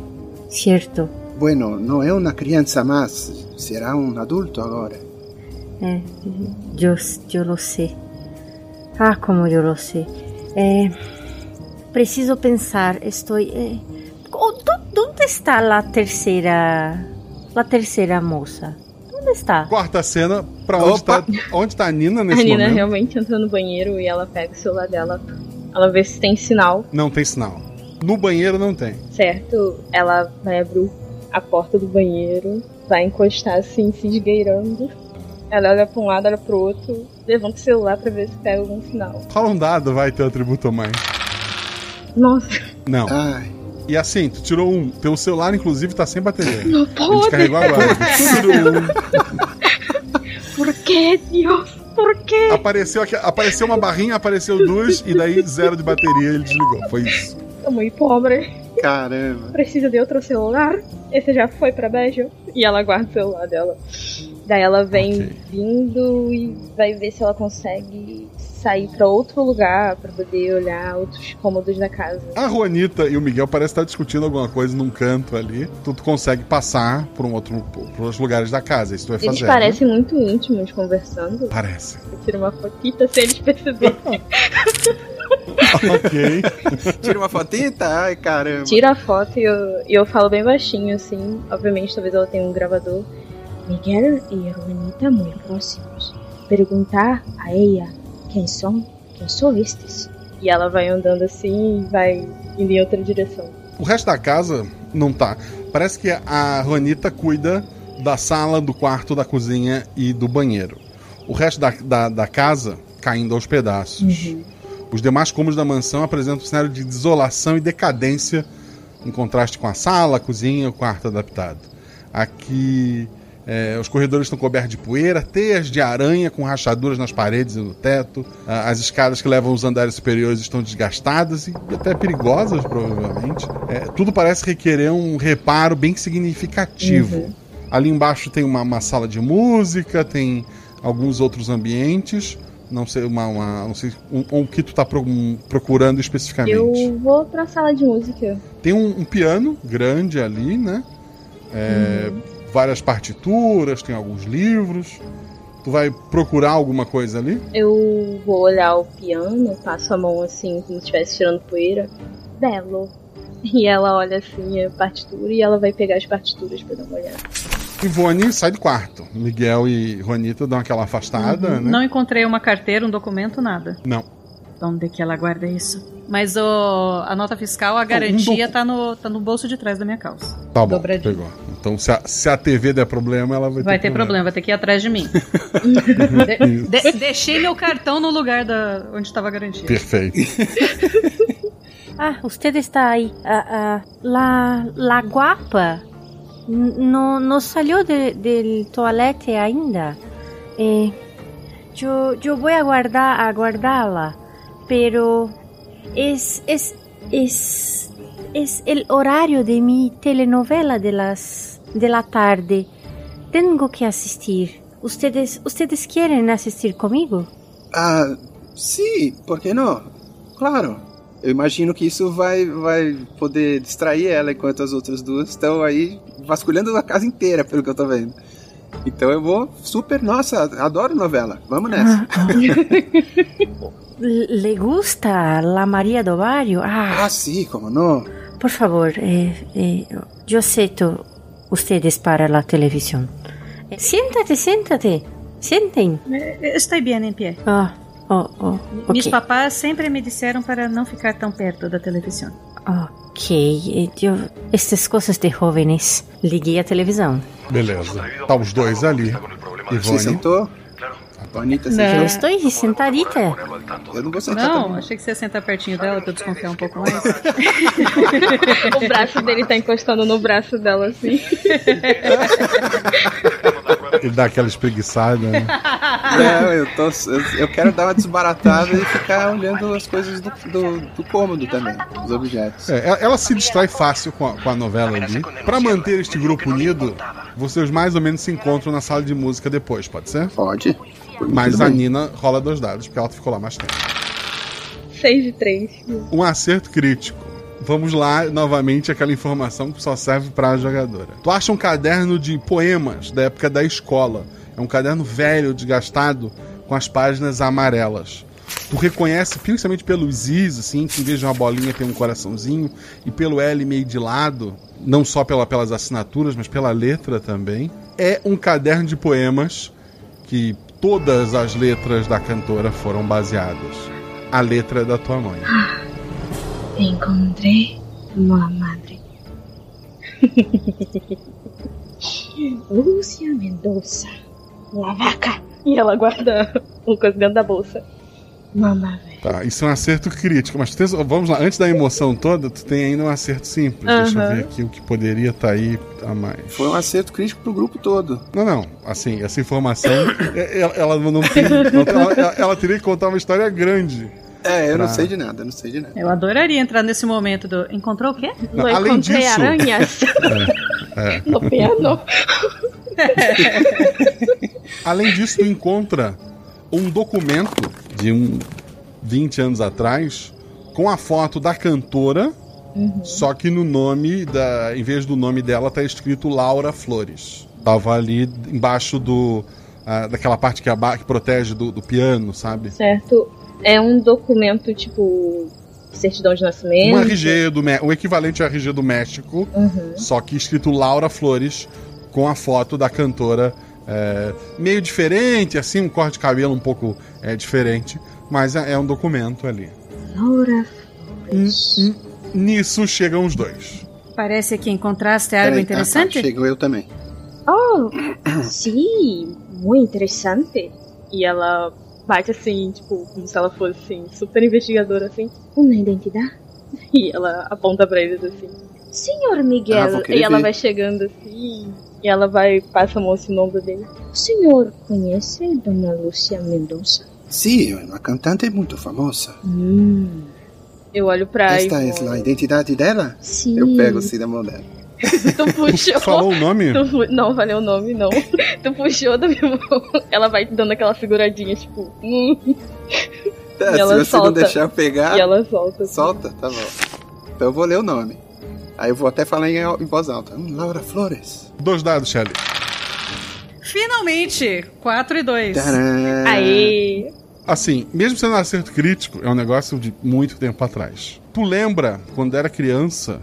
Speaker 9: cierto.
Speaker 3: Bueno, não é uma criança mais, será um adulto agora.
Speaker 9: Eh, yo, yo lo sé. Ah, como yo lo sé. Eh, preciso pensar. Estoy. oh, dó- ¿Dónde está la tercera. La tercera moza? ¿Dónde está?
Speaker 1: Quarta cena, pra onde
Speaker 3: Opa!
Speaker 1: tá, onde tá a Nina
Speaker 2: A
Speaker 1: nesse
Speaker 2: Nina
Speaker 1: momento?
Speaker 2: realmente entra no banheiro e ela pega o celular dela. Ela vê se tem sinal,
Speaker 1: Não tem sinal. No banheiro não tem.
Speaker 2: certo? Ela vai abrir a porta do banheiro, vai encostar assim, se esgueirando. Ela olha pra um lado, olha pro outro, levanta o celular pra ver se pega algum sinal.
Speaker 1: Rola um dado, vai ter atributo a mais.
Speaker 2: Nossa,
Speaker 1: Não.
Speaker 3: Ai,
Speaker 1: E assim, tu tirou um. Teu celular, inclusive, tá sem bateria.
Speaker 2: não
Speaker 1: A gente
Speaker 2: pode!
Speaker 1: carregou agora. Um.
Speaker 2: Por que, Deus? Por quê?
Speaker 1: Apareceu, aqui, apareceu uma barrinha, apareceu duas, e daí zero de bateria ele desligou. Foi isso.
Speaker 2: Tô muito pobre.
Speaker 3: caramba.
Speaker 2: Precisa de outro celular? Esse já foi pra beijo? E ela guarda o celular dela. Daí ela vem
Speaker 1: Ok.
Speaker 2: vindo e vai ver se ela consegue sair pra outro lugar pra poder olhar outros cômodos da casa.
Speaker 1: A Juanita e o Miguel parecem estar discutindo alguma coisa num canto ali. Tu, tu consegue passar por um outro, por outros lugares da casa. Isso tu vai
Speaker 2: Eles
Speaker 1: fazer. né?
Speaker 2: parecem muito íntimos conversando.
Speaker 1: Parece.
Speaker 2: Eu tiro uma fotita sem eles perceberem.
Speaker 1: ok.
Speaker 3: Tira uma fotita? Ai, caramba.
Speaker 2: Tira a foto e eu, e eu falo bem baixinho, assim. Obviamente, talvez ela tenha um gravador. Miguel e Juanita muito próximos. Perguntar a ela quem são, quem são estes. E ela vai andando assim e vai indo em outra direção.
Speaker 1: O resto da casa não tá. Parece que a Juanita cuida da sala, do quarto, da cozinha e do banheiro. O resto da, da, da casa caindo aos pedaços. Os demais cômodos da mansão apresentam um cenário de desolação e decadência em contraste com a sala, a cozinha e o quarto adaptado. Aqui é, os corredores estão cobertos de poeira, teias de aranha com rachaduras nas paredes e no teto. As escadas que levam aos andares superiores estão desgastadas e até perigosas, provavelmente. É, tudo parece requerer um reparo bem significativo. Ali embaixo tem uma, uma sala de música, tem alguns outros ambientes. Não sei, uma, uma- não sei um, um que tu tá pro- procurando especificamente.
Speaker 2: Eu vou pra sala de música.
Speaker 1: Tem um, um piano grande ali, né? É, Várias partituras, tem alguns livros. Tu vai procurar alguma coisa ali?
Speaker 2: Eu vou olhar o piano, passo a mão assim, como se estivesse tirando poeira. Belo. E ela olha assim a partitura e ela vai pegar as partituras pra dar uma olhada.
Speaker 1: Ivone sai do quarto. Miguel e Ronita dão aquela afastada, né?
Speaker 4: Não encontrei uma carteira, um documento, nada.
Speaker 1: Não.
Speaker 4: Onde é que ela guarda isso? Mas o, a nota fiscal, a garantia tá, no, tá no bolso de trás da minha calça.
Speaker 1: Tá bom,
Speaker 4: Dobradinho.
Speaker 1: pegou. Então, se a, se a TV der problema, ela vai,
Speaker 4: Vai ter problema, vai ter que ir atrás de mim. De- de- deixei meu cartão no lugar da, onde estava a garantia.
Speaker 1: Perfeito.
Speaker 9: Ah, usted está ahí. Ah, ah, la, la guapa n- no, no salió de- toalete ainda. Eh, yo, yo voy a guardar, a guardarla, pero es, es, es, es el horario de mi telenovela de las, de la tarde. Tengo que asistir. ¿Ustedes, ustedes quieren asistir conmigo?
Speaker 3: Ah, sim, por que não? Claro. Eu imagino que isso vai, vai poder distrair ela enquanto as outras duas estão aí vasculhando a casa inteira, pelo que eu tô vendo. Então eu vou super, nossa, adoro novela. Vamos nessa.
Speaker 9: ¿Le gusta la María do Barrio? Ah,
Speaker 3: Ah, sim, como não?
Speaker 9: por favor, eh, eh, yo acepto ustedes para la televisión. Eh, siéntate, siéntate. Sienten.
Speaker 4: Eh, Estou bem em pé.
Speaker 9: Ah, oh, oh,
Speaker 4: Meus
Speaker 9: ok.
Speaker 4: papás sempre me disseram para não ficar tão perto da televisão.
Speaker 9: Ok, eh, yo, estas cosas de jóvenes. Liguei a televisão.
Speaker 1: Beleza. Tá os dois ali.
Speaker 3: Você
Speaker 1: Ivone.
Speaker 3: sentou? A Anitta
Speaker 4: Não.
Speaker 9: Eu estou sentadita.
Speaker 3: Eu não vou sentar
Speaker 4: Não,
Speaker 3: também.
Speaker 4: achei que você ia sentar pertinho dela pra eu desconfiar um pouco mais.
Speaker 2: O braço dele tá encostando no braço dela, assim.
Speaker 1: Ele dá aquela espreguiçada, né?
Speaker 3: Não, eu, tô, eu, eu quero dar uma desbaratada e ficar olhando as coisas do, do, do cômodo também, os objetos.
Speaker 1: É, ela, ela se distrai fácil com a, com a novela ali. Pra manter este grupo unido, vocês mais ou menos se encontram na sala de música depois, pode ser?
Speaker 3: Pode.
Speaker 1: Mas a. Nina rola dois dados, porque ela ficou lá mais tempo.
Speaker 2: 6 e 3.
Speaker 1: Um acerto crítico. Vamos lá, novamente, aquela informação que só serve pra jogadora. Tu acha um caderno de poemas da época da escola. É um caderno velho, desgastado, com as páginas amarelas. Tu reconhece, principalmente pelos Is, assim, que em vez de uma bolinha tem um coraçãozinho, e pelo L meio de lado, não só pela, pelas assinaturas, mas pela letra também. É um caderno de poemas que todas as letras da cantora foram baseadas. A letra é da tua mãe.
Speaker 2: Encontré uma madre. Lúcia Mendonça. La vaca. E ela guarda o coisa dentro da bolsa. Mamá, velho.
Speaker 1: Tá, isso é um acerto crítico, mas vamos lá, antes da emoção toda, tu tem ainda um acerto simples. Deixa eu ver aqui o que poderia estar aí a mais.
Speaker 3: Foi um acerto crítico pro grupo todo.
Speaker 1: Não, não, assim, essa informação, é- ela, ela não tem. não tem- ela, ela teria que contar uma história grande.
Speaker 3: É, eu não
Speaker 1: Pra-
Speaker 3: sei de nada, eu não sei de nada.
Speaker 4: Eu adoraria entrar nesse momento do. Encontrou o quê?
Speaker 1: Não,
Speaker 2: Eu
Speaker 1: além
Speaker 2: encontrei
Speaker 1: disso-
Speaker 2: aranhas
Speaker 1: É.
Speaker 2: no piano.
Speaker 1: Além disso, tu encontra um documento de um 20 anos atrás com a foto da cantora, só que no nome da, em vez do nome dela tá escrito Laura Flores. Tava ali embaixo do ah, daquela parte que, aba- que protege do, do piano, sabe?
Speaker 2: Certo. É um documento tipo. certidão de nascimento.
Speaker 1: Um RG do o equivalente ao RG do México,
Speaker 2: Uhum.
Speaker 1: só que escrito Laura Flores com a foto da cantora é, meio diferente, assim, um corte de cabelo um pouco é, diferente, mas é, é um documento ali.
Speaker 2: Laura.
Speaker 1: N- Nisso chegam os dois.
Speaker 4: Parece que encontraste algo
Speaker 3: Peraí,
Speaker 4: interessante?
Speaker 3: Tá, chegou eu também.
Speaker 2: Oh, sim, muito interessante. E ela bate assim, tipo, como se ela fosse assim, super investigadora assim. Uma identidade? E ela aponta pra eles assim. Senhor
Speaker 3: Ah,
Speaker 2: Miguel.
Speaker 3: querer
Speaker 2: e ela
Speaker 3: ver.
Speaker 2: vai chegando assim. E ela vai, passa a mão assim no ombro dele. O senhor conhece Dona Lúcia Mendonça?
Speaker 3: Sim, é uma cantante muito famosa.
Speaker 2: Hum. Eu olho pra
Speaker 3: Esta é a identidade dela?
Speaker 2: Sim.
Speaker 3: Eu pego assim da mão dela.
Speaker 2: Tu puxou.
Speaker 1: Falou o nome?
Speaker 2: Tu Não, falei o nome, não. Tu puxou da minha mão. Ela vai dando aquela seguradinha, tipo. hum,
Speaker 3: Tá,
Speaker 2: E
Speaker 3: se
Speaker 2: ela
Speaker 3: você não
Speaker 2: solta.
Speaker 3: deixar eu pegar,
Speaker 2: E ela solta. assim.
Speaker 3: solta, tá bom. Então eu vou ler o nome. Aí eu vou até falar em, em voz alta. Hum, Laura Flores.
Speaker 1: Dois dados, Shelly.
Speaker 4: Finalmente! 4 e 2.
Speaker 3: Tcharam!
Speaker 2: Aê!
Speaker 1: Assim, mesmo sendo um acerto crítico, é um negócio de muito tempo atrás. Tu lembra, quando era criança,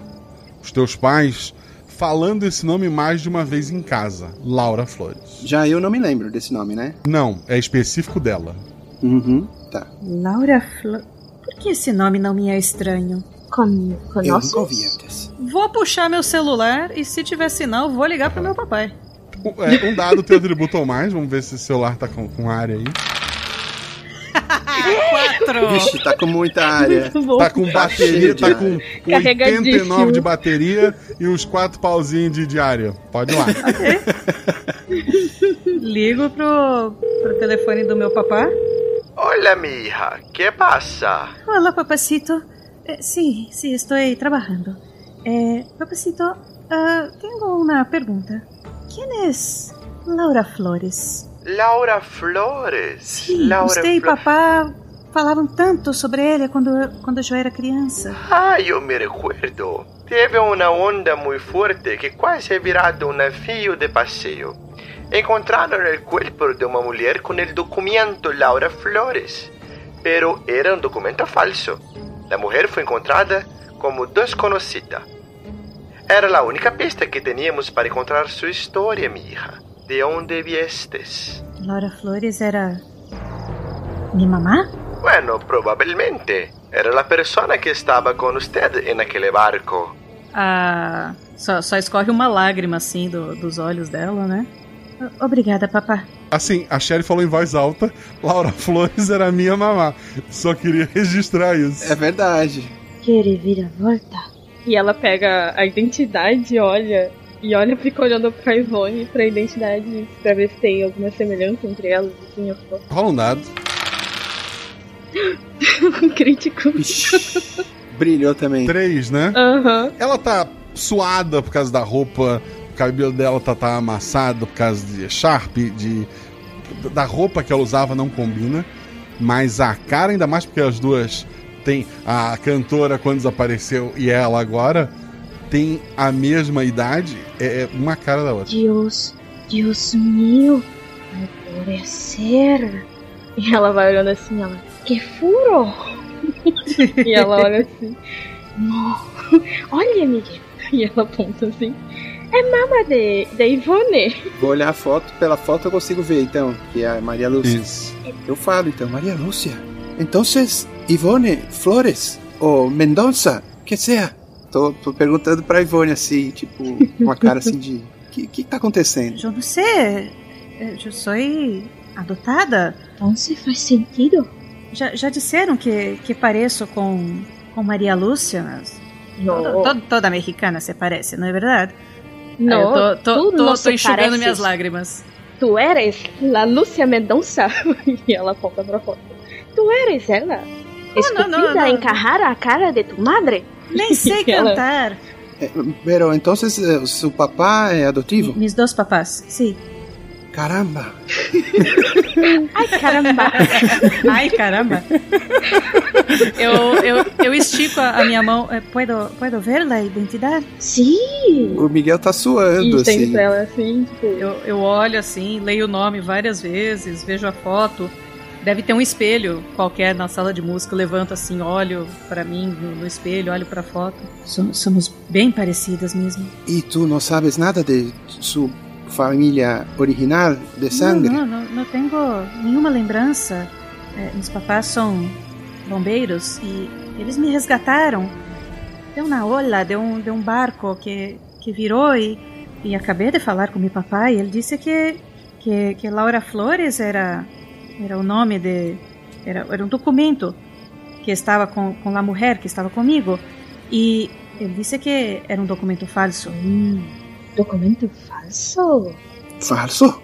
Speaker 1: os teus pais falando esse nome mais de uma vez em casa. Laura Flores.
Speaker 3: Já eu não me lembro desse nome, né?
Speaker 1: Não, é específico dela.
Speaker 3: Uhum, tá.
Speaker 4: Laura Flores. Por que esse nome não me é estranho?
Speaker 2: Con
Speaker 3: Eu
Speaker 2: conoces?
Speaker 3: nunca ouvi antes.
Speaker 4: Vou puxar meu celular e se tiver sinal, vou ligar pro meu papai.
Speaker 1: Um- é, um dado tem atributo ou mais. Vamos ver se o celular tá com, com área aí.
Speaker 3: Vixe, tá com muita área.
Speaker 1: Tá com bateria,
Speaker 3: cheio de
Speaker 1: tá com
Speaker 2: Carregadíssimo.
Speaker 1: 89 de bateria e uns quatro pauzinhos de, de área. Pode ir lá.
Speaker 4: Ligo pro, pro telefone do meu papá.
Speaker 10: Hola, mi hija. ¿Qué pasa?
Speaker 4: Hola, papacito. Eh, sí, sí, estoy trabajando. Eh, papacito, ah, tengo una pregunta. ¿Quién es Laura Flores?
Speaker 10: Laura Flores.
Speaker 4: Sí,
Speaker 10: Laura
Speaker 4: usted y
Speaker 10: Flo-
Speaker 4: papá falavam tanto sobre ella cuando, cuando yo era criança.
Speaker 10: Ah, yo me recuerdo. Teve una onda muy fuerte que casi ha virado un navio de paseo. Encontraron el cuerpo de una mujer con el documento Laura Flores. Pero era un documento falso. La mujer fue encontrada como desconocida. Era la única pista que teníamos para encontrar su historia, mi hija. ¿De dónde viestes?
Speaker 4: Laura Flores era. mi mamá?
Speaker 10: Bueno, probablemente. Era la persona que estaba con usted en aquel barco.
Speaker 4: Ah, só, só escorre uma lágrima assim do- dos olhos dela, né? Obrigada, papá.
Speaker 1: Assim, a Sherry falou em voz alta: Laura Flores era minha mamá. Só queria registrar isso.
Speaker 3: É verdade.
Speaker 2: Que reviravolta. E ela pega a identidade, olha. E olha, fica olhando pra Ivone, pra identidade, pra ver se tem alguma semelhança entre elas, assim, eu tô...
Speaker 1: Rola um dado.
Speaker 2: crítico.
Speaker 3: Brilhou também.
Speaker 1: Três, né? Ela tá suada por causa da roupa, o cabelo dela tá, tá amassado por causa de Sharp, de, da roupa que ela usava não combina, mas a cara, ainda mais porque as duas tem a cantora quando desapareceu e ela agora, tem a mesma idade, é é uma cara da outra.
Speaker 2: Deus, Deus mío, não pode ser. E ela vai olhando assim, ela, que furo! e ela olha assim, não, olha, Miguel. E ela aponta assim, é mama de, de Ivone.
Speaker 3: Vou olhar a foto, pela foto eu consigo ver então, que é a Maria Lúcia.
Speaker 1: Isso.
Speaker 3: Eu falo então, Maria Lúcia. Então, Ivone Flores ou Mendonça, que seja. Tô, tô perguntando pra Ivone assim, tipo, uma cara assim de. O que, que tá acontecendo?
Speaker 4: Eu não sei. Eu sou adotada.
Speaker 2: Então se faz sentido.
Speaker 4: Já, já disseram que, que pareço com, com Maria Lúcia, mas
Speaker 2: Não,
Speaker 4: toda, mexicana se parece, não é verdade?
Speaker 2: não,
Speaker 4: eu tô, tô,
Speaker 2: tú
Speaker 4: tô,
Speaker 2: no
Speaker 4: tô enxugando
Speaker 2: pareces.
Speaker 4: minhas lágrimas.
Speaker 2: Tu eres la Lúcia Mendonça. e ela aponta pra foto. Tu eres ela. Esculpida
Speaker 4: não, não.
Speaker 2: encajar a cara de tu madre.
Speaker 4: Nem sei
Speaker 2: Ela-
Speaker 4: cantar.
Speaker 3: É, pero entonces eh, su papá é adotivo?
Speaker 4: Mis dois papás, sim.
Speaker 3: Caramba!
Speaker 2: Ai, caramba.
Speaker 4: Ai, caramba. Eu, eu, eu estico a, a minha mão. Eh, Puedo, puedo ver a identidade?
Speaker 2: Sim.
Speaker 3: O Miguel tá suando assim.
Speaker 2: ela assim, tipo.
Speaker 4: Eu, eu olho assim, leio o nome várias vezes, vejo a foto. Deve ter um espelho qualquer na sala de música. Eu levanto assim, olho pra mim no, no espelho, olho pra foto. Somos, somos bem parecidas mesmo.
Speaker 3: E tu não sabes nada de sua família original de sangue?
Speaker 4: Não, não, não, não tenho nenhuma lembrança. Eh, meus papás são bombeiros e eles me resgataram. Deu na ola de um, de um barco que, que virou e, e acabei de falar com meu papai. Ele disse que, que, que Laura Flores era, era o nome de. Era, era um documento que estava com, com a mulher que estava comigo. E ele disse que era um documento falso.
Speaker 2: Hum, documento falso.
Speaker 3: Falso?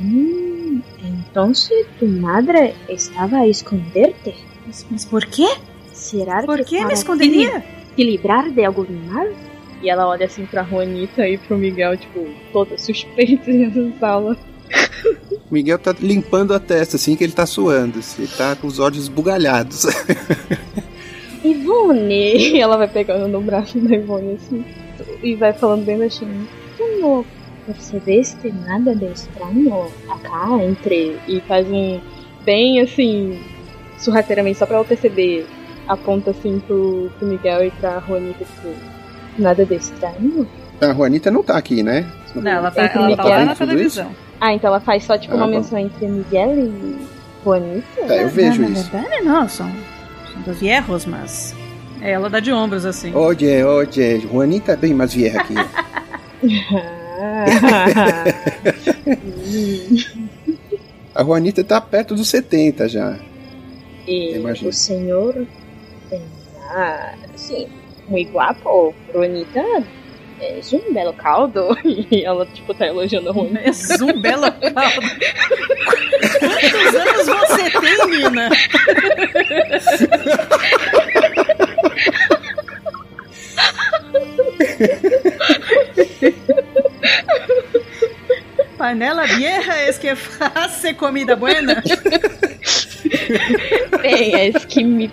Speaker 2: Hum, entonces tu madre estaba a esconderte.
Speaker 4: Mas, por quê?
Speaker 2: Será
Speaker 4: Por
Speaker 2: que
Speaker 4: que me esconderia?
Speaker 2: Te, livrar de algum mal? E ela olha assim pra Juanita e pro Miguel, tipo, toda suspeita nessa sala.
Speaker 3: O Miguel tá limpando a testa, assim que ele tá suando. assim, Ele tá com os olhos bugalhados.
Speaker 2: Ivone! E ela vai pegando no braço da Ivone assim. E vai falando bem baixinho. Tu não percebeste nada de estranho acá entre. E faz um. Bem assim. Sorrateiramente, só pra ela perceber. Aponta assim pro, pro Miguel e pra Juanita, tipo. Nada de estranho?
Speaker 3: A Juanita não tá aqui, né?
Speaker 4: Não, ela tá,
Speaker 2: Entre
Speaker 4: ela tá lá
Speaker 2: Miguel.
Speaker 4: na
Speaker 3: Tudo
Speaker 4: televisão.
Speaker 2: Ah, então ela faz só tipo
Speaker 3: Ah,
Speaker 2: uma
Speaker 3: bom.
Speaker 2: menção entre Miguel e Juanita?
Speaker 3: É, eu vejo
Speaker 4: não, na
Speaker 3: isso.
Speaker 4: verdade não, são, são dos viejos, mas ela dá de ombros assim.
Speaker 3: Oye, oye, Juanita é bem mais vieja que eu. A Juanita tá perto dos 70 já.
Speaker 2: e
Speaker 3: Imagino.
Speaker 2: o senhor. Ah, sim, muito guapo. Juanita é um belo caldo. E ela, tipo, tá elogiando a Juanita.
Speaker 4: É um belo caldo. Quantos anos você tem, Nina? Panela vieja es que hace comida buena.
Speaker 2: Bem, é que mi,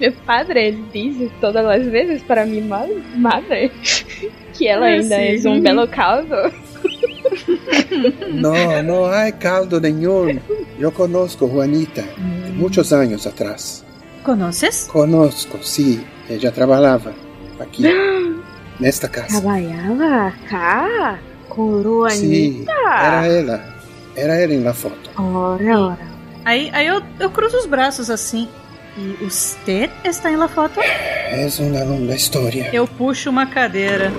Speaker 2: meu padre diz todas as vezes para minha ma- madre que ela
Speaker 4: Ah,
Speaker 2: ainda
Speaker 4: sim.
Speaker 2: é um belo caldo.
Speaker 3: No, no hay caldo nenhum. Yo conozco Juanita de muchos años atrás.
Speaker 4: ¿Conoces?
Speaker 3: Conozco, sí. Ella trabajaba aquí, en esta casa.
Speaker 2: Trabalhava acá com
Speaker 3: Sí,
Speaker 2: Juanita.
Speaker 3: era ela. Era ela em la foto.
Speaker 2: Ora, ora.
Speaker 4: Aí, aí eu, eu cruzo os braços assim. E você está em la foto?
Speaker 3: Es una longa historia.
Speaker 4: Eu puxo uma cadeira.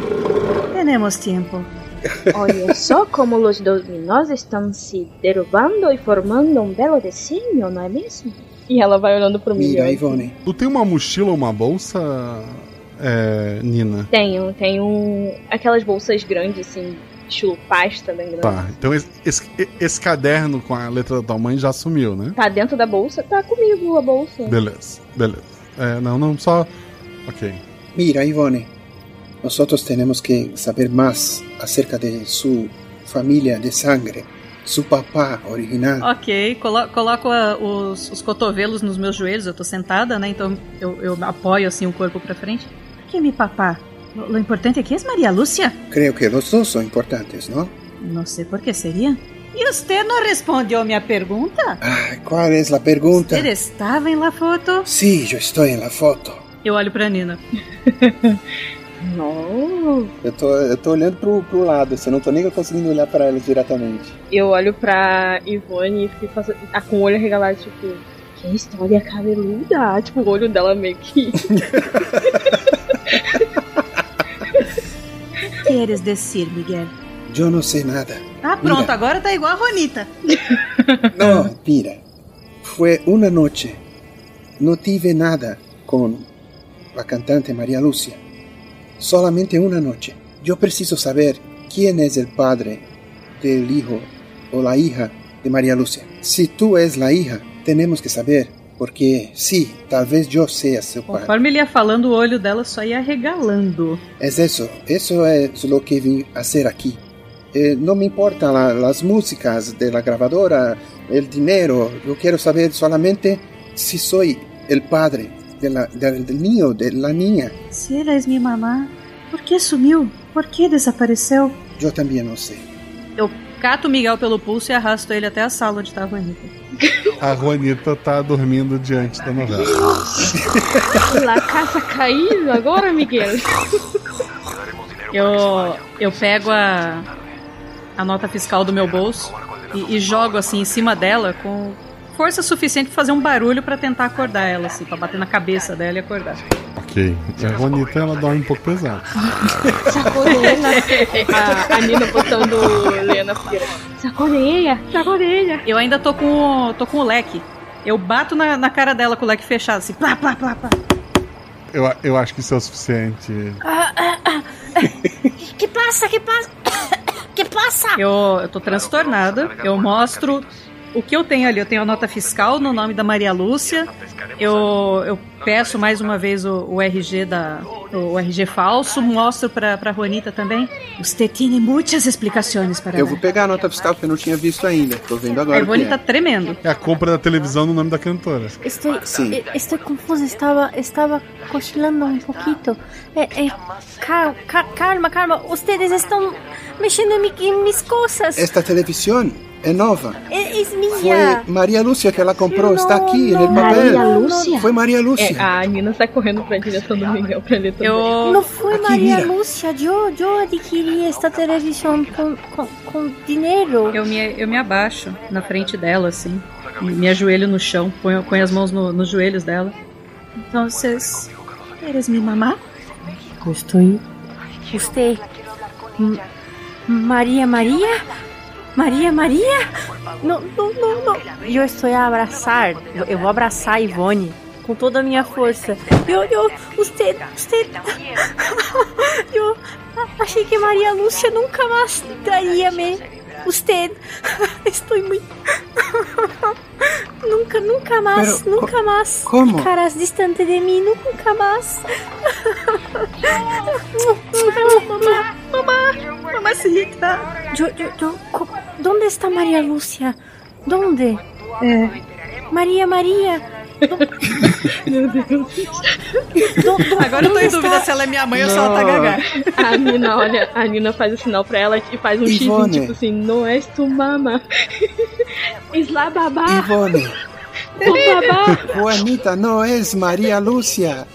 Speaker 4: Temos tempo.
Speaker 2: Olha só como os dominós estão se derrubando e formando um belo desenho, não é mesmo? E ela vai olhando pro
Speaker 3: Mira,
Speaker 2: Miguel.
Speaker 3: Ivone.
Speaker 1: Tu tem uma mochila ou uma bolsa, é, Nina?
Speaker 2: Tenho, tenho aquelas bolsas grandes, assim, estilo pasta bem grande.
Speaker 1: Tá, então esse, esse- esse caderno com a letra da tua mãe já sumiu, né?
Speaker 2: Tá dentro da bolsa? Tá comigo a bolsa.
Speaker 1: Beleza, beleza. É, não, não, só. Ok.
Speaker 3: Mira, Ivone. Nosotros tenemos que saber más acerca de su familia de sangre. Su papá original.
Speaker 4: Ok, colo coloco a- os, os cotovelos nos meus joelhos, eu tô sentada, né? Então eu, eu apoio assim o corpo pra frente. Por que mi papá? Lo, importante aqui é Maria Lúcia?
Speaker 3: Creo que los dos son importantes, ¿no?
Speaker 4: Não sei por que seria. E você não respondeu minha pergunta?
Speaker 3: Ay, ¿Cuál es la pregunta?
Speaker 4: Você estava em la foto?
Speaker 3: Sí, yo estoy en la foto.
Speaker 4: Eu olho pra Nina.
Speaker 2: Não.
Speaker 3: Eu tô, eu tô olhando pro, pro lado, assim, eu não tô nem conseguindo olhar pra ela diretamente.
Speaker 2: Eu olho pra Ivone e fico fazendo- ah, com o olho regalado, tipo, que história cabeluda. Tipo, o olho dela meio que.
Speaker 4: Queres dizer, Miguel?
Speaker 3: Yo no sé nada.
Speaker 4: Ah, pronto,
Speaker 3: Mira.
Speaker 4: agora tá igual a Ronita.
Speaker 3: No, mira. Fue una noche. No tive nada con la cantante María Lucia. Solamente una noche. Yo preciso saber quién es el padre del hijo o la hija de María Lucia. Si tú es la hija, tenemos que saber. Porque sí, tal vez yo sea su padre.
Speaker 4: Conforme ele ia falando, o olho dela só ia regalando.
Speaker 3: Es eso, eso es lo que vine a hacer aquí. Eh, no me importan la- las músicas de la grabadora, el dinero. Yo quiero saber solamente si soy el padre niño, de la niña.
Speaker 4: Se eres minha mamá, por que sumiu? Por que desapareceu?
Speaker 3: Yo también no sé.
Speaker 4: Eu cato o Miguel pelo pulso e arrasto ele até a sala onde tava a Anitta.
Speaker 1: A Juanita tá dormindo diante da novela.
Speaker 2: La casa caindo agora, Miguel.
Speaker 4: Eu, eu pego a, a nota fiscal do meu bolso e, e jogo assim em cima dela com força suficiente pra fazer um barulho pra tentar acordar ela, assim, pra bater na cabeça dela e acordar.
Speaker 1: Ok. E a Juanita, ela dorme um pouco pesado.
Speaker 2: A, a Nina botando Lena sacode ella.
Speaker 4: Eu ainda tô com, o- tô com o leque. Eu bato na, na cara dela com o leque fechado, assim, plá, plá, plá, plá.
Speaker 1: Eu, eu acho que isso é o suficiente.
Speaker 9: Que passa? Que passa? Que passa?
Speaker 4: Eu, eu tô transtornada. Eu mostro o que eu tenho ali. Eu tenho a nota fiscal no nome da Maria Lúcia. Eu, eu peço mais uma vez o, o RG da o RG falso. Mostro pra, pra Juanita também. Você tem muitas explicações para
Speaker 3: Eu vou pegar a nota fiscal que eu não tinha visto ainda. Tô vendo
Speaker 4: A
Speaker 3: agora. que
Speaker 4: Ivone
Speaker 3: é.
Speaker 4: tá tremendo.
Speaker 1: É a compra da televisão no nome da cantora.
Speaker 9: Estoy,
Speaker 3: Sí.
Speaker 9: eh, estoy confusa, estaba, estaba cochilando un poquito. Eh, eh, cal- ca- calma, calma, ustedes están mexendo en, mi- en mis cosas.
Speaker 3: Esta televisión É nova.
Speaker 9: É, é minha.
Speaker 3: Foi Maria Lúcia que ela comprou.
Speaker 9: Não,
Speaker 3: Está aqui
Speaker 9: não,
Speaker 3: no papel.
Speaker 2: Maria Lúcia?
Speaker 3: Foi Maria Lúcia.
Speaker 2: É, a Nina sai correndo pra direção do Miguel pra ler também.
Speaker 4: Eu,
Speaker 9: Não foi
Speaker 3: Aqui,
Speaker 9: Maria
Speaker 3: mira.
Speaker 9: Lúcia. Eu, eu adquiri esta televisão com, com, com dinheiro.
Speaker 4: eu, me, eu me abaixo na frente dela, assim. Me, me ajoelho no chão, ponho, ponho as mãos no- nos joelhos dela. Então, vocês. Eres mi mamá?
Speaker 9: Estou. Você. M- Maria Maria? Maria Maria? Não, não, não, não. Eu estou a abraçar. Eu, eu vou abraçar a Ivone com toda a minha força. Eu, eu, você, você. Eu achei que Maria Lúcia nunca mais daria-me. Você. Estou muito. Nunca, nunca mais,
Speaker 3: Pero,
Speaker 9: nunca mais.
Speaker 3: como?
Speaker 9: Ficarás distante de mim, nunca mais.
Speaker 4: Mamá, mamá, mamacita.
Speaker 9: Yo, yo, yo, ¿Dónde está María Lucia? ¿Dónde?
Speaker 4: É,
Speaker 9: María, María.
Speaker 2: Meu Deus.
Speaker 4: agora eu tô em
Speaker 9: ¿dónde
Speaker 4: dúvida se ela é minha mãe ou se ela tá gagá.
Speaker 2: A Nina, olha, a Nina faz o sinal pra ela e faz um X,
Speaker 3: Ivone.
Speaker 2: tipo assim, não és tu mama. Isla babá,
Speaker 3: Ivone.
Speaker 2: babá.
Speaker 3: Juanita no es María Lucia.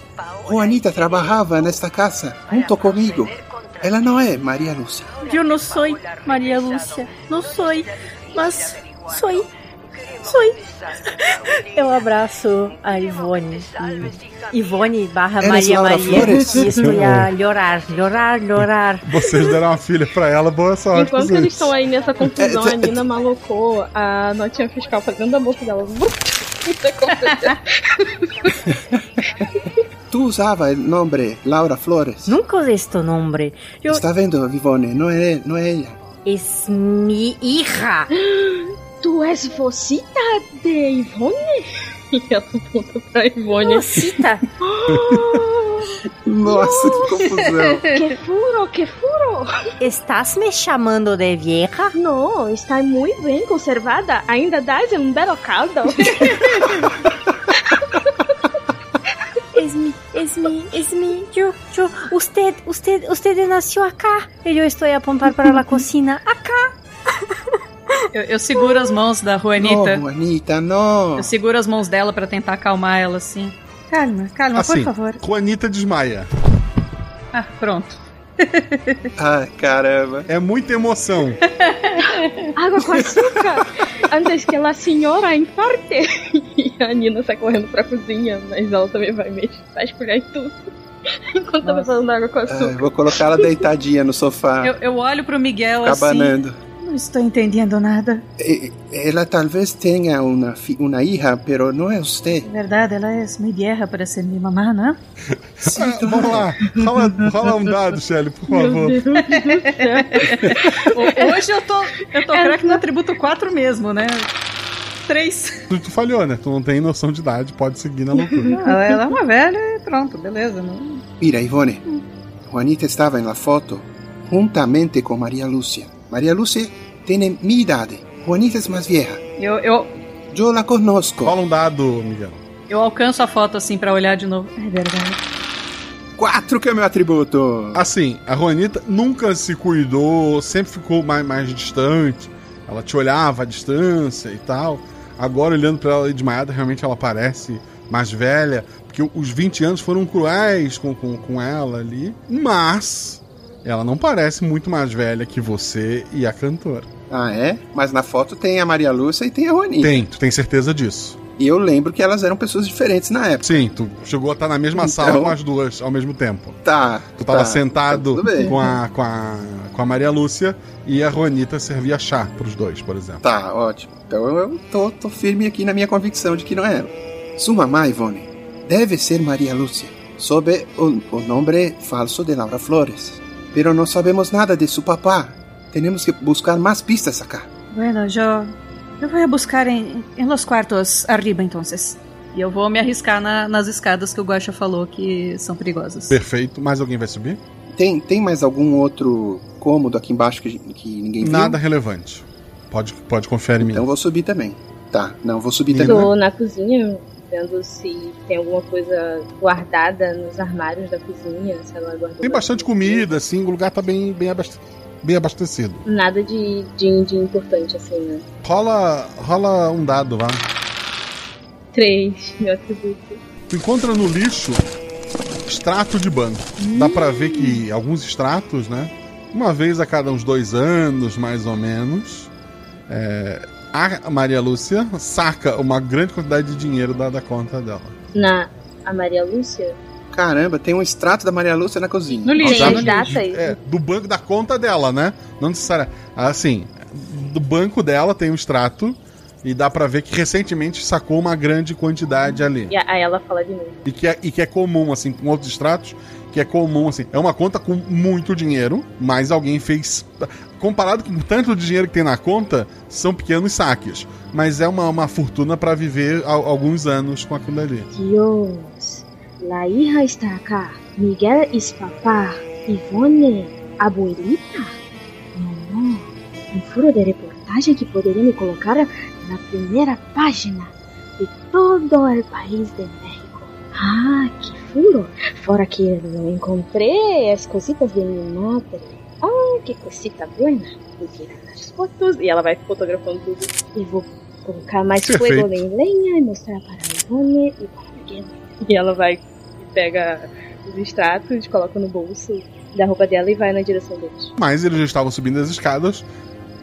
Speaker 3: Juanita trabajaba en esta casa junto conmigo. Ela não é Maria Lúcia.
Speaker 9: Yo no soy María Lucia. No soy. Mas soy. Eu abraço a Ivone. Ivone barra
Speaker 3: Eres
Speaker 9: Maria
Speaker 3: Laura
Speaker 9: Maria.
Speaker 3: Flores?
Speaker 9: E estou a llorar, llorar, llorar.
Speaker 1: Vocês deram uma filha pra ela, boa sorte.
Speaker 2: Enquanto eles
Speaker 1: isso.
Speaker 2: estão aí nessa confusão,
Speaker 3: É,
Speaker 2: a Nina malocou a notinha fiscal pra dentro da bolsa dela. Isso aconteceu.
Speaker 3: Tu usava o nome Laura Flores.
Speaker 9: Nunca usé este nombre. Yo,
Speaker 3: Está vendo, Ivone? Não é, não é ela.
Speaker 9: es mi hija.
Speaker 2: Tu és vocita de Ivone? E ela aponta pra Ivone.
Speaker 9: Cosita.
Speaker 3: Nossa, que confusão.
Speaker 2: Que furo, que furo!
Speaker 9: ¿Estás me chamando de vieja?
Speaker 2: Não, está muito bem conservada. Ainda dás um belo caldo.
Speaker 9: Es mi, es mi, es mi, yo, yo, usted, usted, usted nació acá. Y yo estoy a apuntar para la cocina. Acá.
Speaker 4: Eu, eu seguro as mãos da
Speaker 3: Não,
Speaker 4: Juanita.
Speaker 3: Juanita, não.
Speaker 4: Eu seguro as mãos dela pra tentar acalmar ela assim. Calma, calma,
Speaker 1: Assim,
Speaker 4: por favor.
Speaker 1: Juanita desmaia.
Speaker 4: Ah, pronto.
Speaker 3: Ai, caramba.
Speaker 1: É muita emoção.
Speaker 2: Água com açúcar! Antes que a senhora infarte. E a Nina sai correndo pra cozinha, mas ela também vai mesmo. Vai escolher em tudo. Enquanto tá precisando água com açúcar.
Speaker 3: vou colocar ela deitadinha no sofá,
Speaker 4: Eu, eu olho pro Miguel assim. Não estou entendendo nada.
Speaker 3: Ela talvez tenha uma, uma hija, pero não é você.
Speaker 4: Verdade, ela é muito vieja para ser minha mamá, né?
Speaker 1: Ah, vamos lá. Rola, rola um dado, Shelly, por
Speaker 2: Meu
Speaker 1: favor.
Speaker 2: Deus do céu.
Speaker 4: Ho- Hoje eu tô, eu tô craque no atributo 4 mesmo, né? 3.
Speaker 1: Tu, tu falhou, né? Tu não tem noção de idade, pode seguir na loucura.
Speaker 4: Ela é uma velha e pronto, beleza. Não...
Speaker 3: Mira, Ivone. Juanita estava na foto juntamente com Maria Lúcia. Maria Lúcia tem minha idade. Juanita é mais vieja.
Speaker 4: Eu, eu,
Speaker 3: Eu la conozco.
Speaker 1: Rola um dado, Miguel.
Speaker 4: eu alcanço a foto assim pra olhar de novo. É verdade.
Speaker 3: Quatro que é meu atributo.
Speaker 1: Assim, a Juanita nunca se cuidou, sempre ficou mais, mais distante. Ela te olhava à distância e tal. Agora, olhando pra ela desmaiada, realmente ela parece mais velha. Porque os 20 anos foram cruéis com, com, com ela ali. Mas ela não parece muito mais velha que você e a cantora.
Speaker 3: Ah, é? Mas na foto tem a Maria Lúcia e tem a Juanita.
Speaker 1: Tem, tu tem certeza disso.
Speaker 3: E eu lembro que elas eram pessoas diferentes na época.
Speaker 1: Sim, tu chegou a estar na mesma
Speaker 3: Então-
Speaker 1: sala com as duas ao mesmo tempo.
Speaker 3: Tá.
Speaker 1: Tu tava
Speaker 3: tá,
Speaker 1: sentado
Speaker 3: tá
Speaker 1: com, a, com, a, com a Maria Lúcia e a Juanita servia chá pros dois, por exemplo.
Speaker 3: Tá, ótimo. Então eu tô, tô firme aqui na minha convicção de que não é ela. Sua mamá, Ivone, deve ser Maria Lúcia, sob o, o nome falso de Laura Flores. Pero não sabemos nada de seu papá. Temos que buscar mais pistas acá.
Speaker 4: Bueno, yo, voy a buscar en, en los cuartos arriba entonces. E eu vou me arriscar na- nas escadas que o Guaxa falou que são perigosas.
Speaker 1: Perfeito. Mais alguém vai subir?
Speaker 3: Tem, tem mais algum outro cômodo aqui embaixo que, que ninguém viu?
Speaker 1: Nada relevante. Pode, pode confiar em mim.
Speaker 3: Então vou subir também. Tá, não, vou subir também.
Speaker 2: Tô na cozinha vendo se tem alguma coisa guardada nos armários da cozinha, se ela guardou.
Speaker 1: Tem bastante comida, assim, o lugar tá bem, bem abastecido. bem abastecido.
Speaker 2: Nada de, de, de importante, assim, né?
Speaker 1: Rola, rola um dado, vá.
Speaker 2: Três, meu atributo.
Speaker 1: Tu encontra no lixo extrato de banco. Dá pra ver que alguns extratos, né? Uma vez a cada uns dois anos, mais ou menos, é, a Maria Lúcia saca uma grande quantidade de dinheiro da, da conta dela.
Speaker 2: Na a Maria Lúcia?
Speaker 3: Caramba, tem um extrato da Maria Lúcia na cozinha.
Speaker 2: No lixo. Tem as datas?
Speaker 1: É, do banco da conta dela, né? Não necessariamente. Assim, do banco dela tem um extrato e dá pra ver que recentemente sacou uma grande quantidade ali.
Speaker 2: E a- aí ela fala de novo.
Speaker 1: E que, é, e que é comum, assim, com outros extratos, que é comum, assim. É uma conta com muito dinheiro, mas alguém fez. Comparado com tanto de dinheiro que tem na conta, são pequenos saques. Mas é uma, uma fortuna pra viver al- alguns anos com aquilo ali.
Speaker 2: Dios, la hija está acá. Miguel es papá. Ivone, abuelita. No. Um furo de reportagem que poderia me colocar na primeira página de todo o país de México. Ah, que furo! Fora que eu encontrei as cositas de minha madre. Ah, que cosita buena. Vou tirar as fotos e ela vai fotografando tudo. E vou colocar mais
Speaker 1: Perfeito.
Speaker 2: fogo em lenha e mostrar para a Ivone e para a Miguel. E ela vai e pega os extratos, coloca no bolso da roupa dela e vai na direção deles.
Speaker 1: Mas eles já estavam subindo as escadas.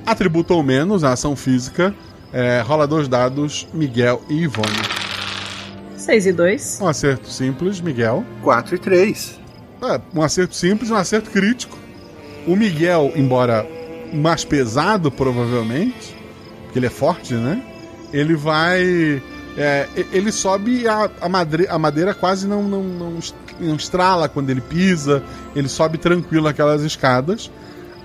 Speaker 1: Atributo ou menos, a ação física. É, rola dois dados, Miguel e Ivone.
Speaker 4: 6 e 2.
Speaker 1: Um acerto simples, Miguel.
Speaker 3: 4 e 3.
Speaker 1: É, um acerto simples e um acerto crítico. O Miguel, embora mais pesado, provavelmente, porque ele é forte, né? Ele vai. é, ele sobe e a, a, madre- a madeira quase não, não, não, est- não estrala quando ele pisa. Ele sobe tranquilo aquelas escadas.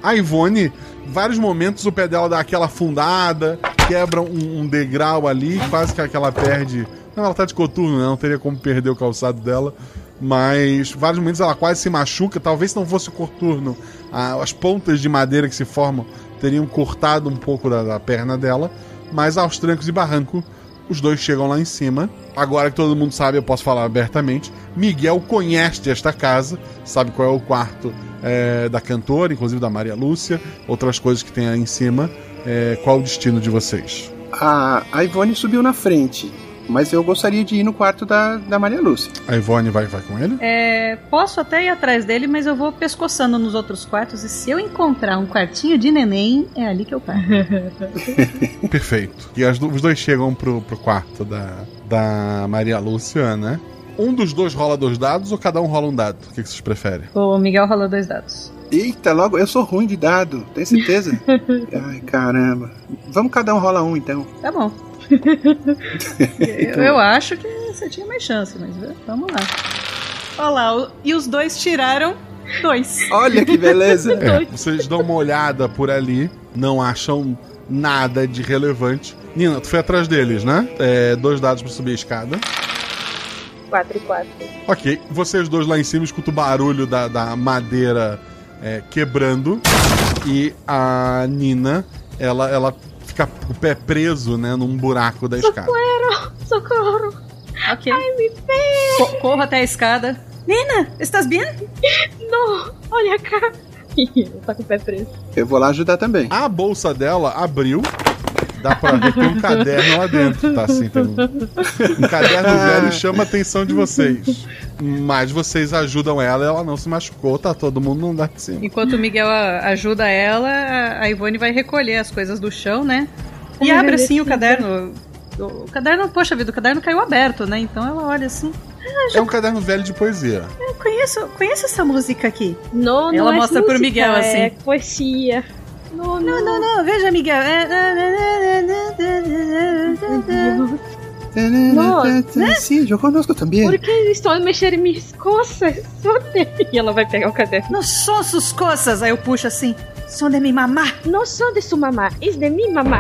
Speaker 1: A Ivone, vários momentos o pé dela dá aquela afundada, quebra um, um degrau ali, quase que ela perde. Não, ela tá de coturno, né? não teria como perder o calçado dela. Mas vários momentos ela quase se machuca. Talvez se não fosse o coturno, a- as pontas de madeira que se formam teriam cortado um pouco da, da perna dela. Mas aos trancos e barranco, os dois chegam lá em cima. Agora que todo mundo sabe, eu posso falar abertamente. Miguel conhece esta casa, sabe qual é o quarto é, da cantora, inclusive da Maria Lúcia, outras coisas que tem aí em cima. É, qual o destino de vocês?
Speaker 3: A, a Ivone subiu na frente, mas eu gostaria de ir no quarto da, da Maria Lúcia.
Speaker 1: A Ivone vai, vai com ele?
Speaker 4: É, posso até ir atrás dele, mas eu vou pescoçando nos outros quartos. E se eu encontrar um quartinho de neném, é ali que eu paro.
Speaker 1: Perfeito. E as os dois chegam pro, pro quarto da, da Maria Lúcia, né? Um dos dois rola dois dados ou cada um rola um dado? O que, que vocês preferem?
Speaker 4: O Miguel rolou dois dados.
Speaker 3: Eita, logo, eu sou ruim de dado, tem certeza? Ai, caramba. Vamos cada um rola um então.
Speaker 4: Tá bom. Eu, eu acho que você tinha mais chance, mas eh, vamos lá. Olha lá, e os dois tiraram dois.
Speaker 3: Olha que beleza.
Speaker 1: É, vocês dão uma olhada por ali, não acham nada de relevante. Nina, tu foi atrás deles, né? É, dois dados pra subir a escada.
Speaker 2: 4 e 4.
Speaker 1: Ok, vocês dois lá em cima escutam o barulho da, da madeira é, quebrando. E a Nina, ela, ela fica com o pé preso, né, num buraco da escada.
Speaker 2: Socorro! Socorro!
Speaker 4: Ok.
Speaker 2: Ai, me pega!
Speaker 4: Co- corro até a escada. Nina, estás bem?
Speaker 2: Não! Olha cá! Tá com o pé preso.
Speaker 3: Eu vou lá ajudar também.
Speaker 1: A bolsa dela abriu. Dá pra ver que tem um caderno lá dentro, tá? Assim, tem um, um caderno velho chama a atenção de vocês. Mas vocês ajudam ela, ela não se machucou, tá todo mundo não dá de cima.
Speaker 4: Enquanto o Miguel ajuda ela, a- Ivone vai recolher as coisas do chão, né? E abre assim o caderno. O caderno, poxa vida, o caderno caiu aberto, né? Então ela olha assim.
Speaker 1: É um caderno velho de poesia.
Speaker 4: Eu conheço, conheço essa música aqui.
Speaker 2: Não,
Speaker 4: Ela
Speaker 2: não é
Speaker 4: mostra pro
Speaker 2: música,
Speaker 4: Miguel, assim.
Speaker 2: É poesia. Não,
Speaker 4: Não, não, não, veja, Miguel.
Speaker 2: Nossa.
Speaker 3: Sim, eu conosco também.
Speaker 2: Por que estão a mexer em minhas? Soltem. E ela vai pegar o caderno.
Speaker 4: Não são sus coisas. Aí eu puxo assim. São de mi mamá.
Speaker 2: Não sou de sua mamá, é de minha mamá.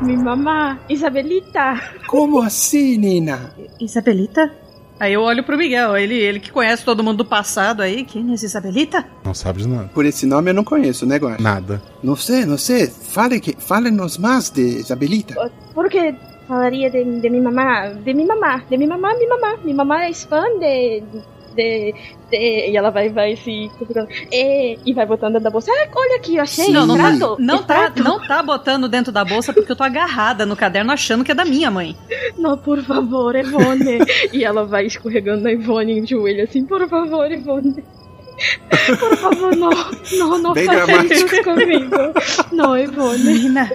Speaker 2: Minha mamá, Isabelita.
Speaker 3: Como assim, Nina?
Speaker 4: Isabelita? Aí eu olho pro Miguel, ele, ele que conhece todo mundo do passado aí. Quem é essa Isabelita?
Speaker 1: Não sabe de nada.
Speaker 3: Por esse nome eu não conheço, né, Guaxa?
Speaker 1: Nada.
Speaker 3: Não sei, não sei. Fale que, fale-nos mais de Isabelita.
Speaker 2: Por que falaria de, de minha mamá? De minha mamá, de minha mamá, minha mamá. Minha mamá é fã de, de, de, e ela vai, vai se configurando, e, e vai botando dentro da bolsa. Ah, olha aqui, eu achei.
Speaker 4: Não, não tá, não, tá, não tá botando dentro da bolsa porque eu tô agarrada no caderno achando que é da minha mãe.
Speaker 2: Não, por favor, Ivone. e ela vai escorregando na Ivone em joelho assim, por favor, Ivone. Por favor, não, não, não
Speaker 3: Bem
Speaker 2: faça
Speaker 3: dramático.
Speaker 2: isso comigo. Não, Ivone.
Speaker 4: Menina,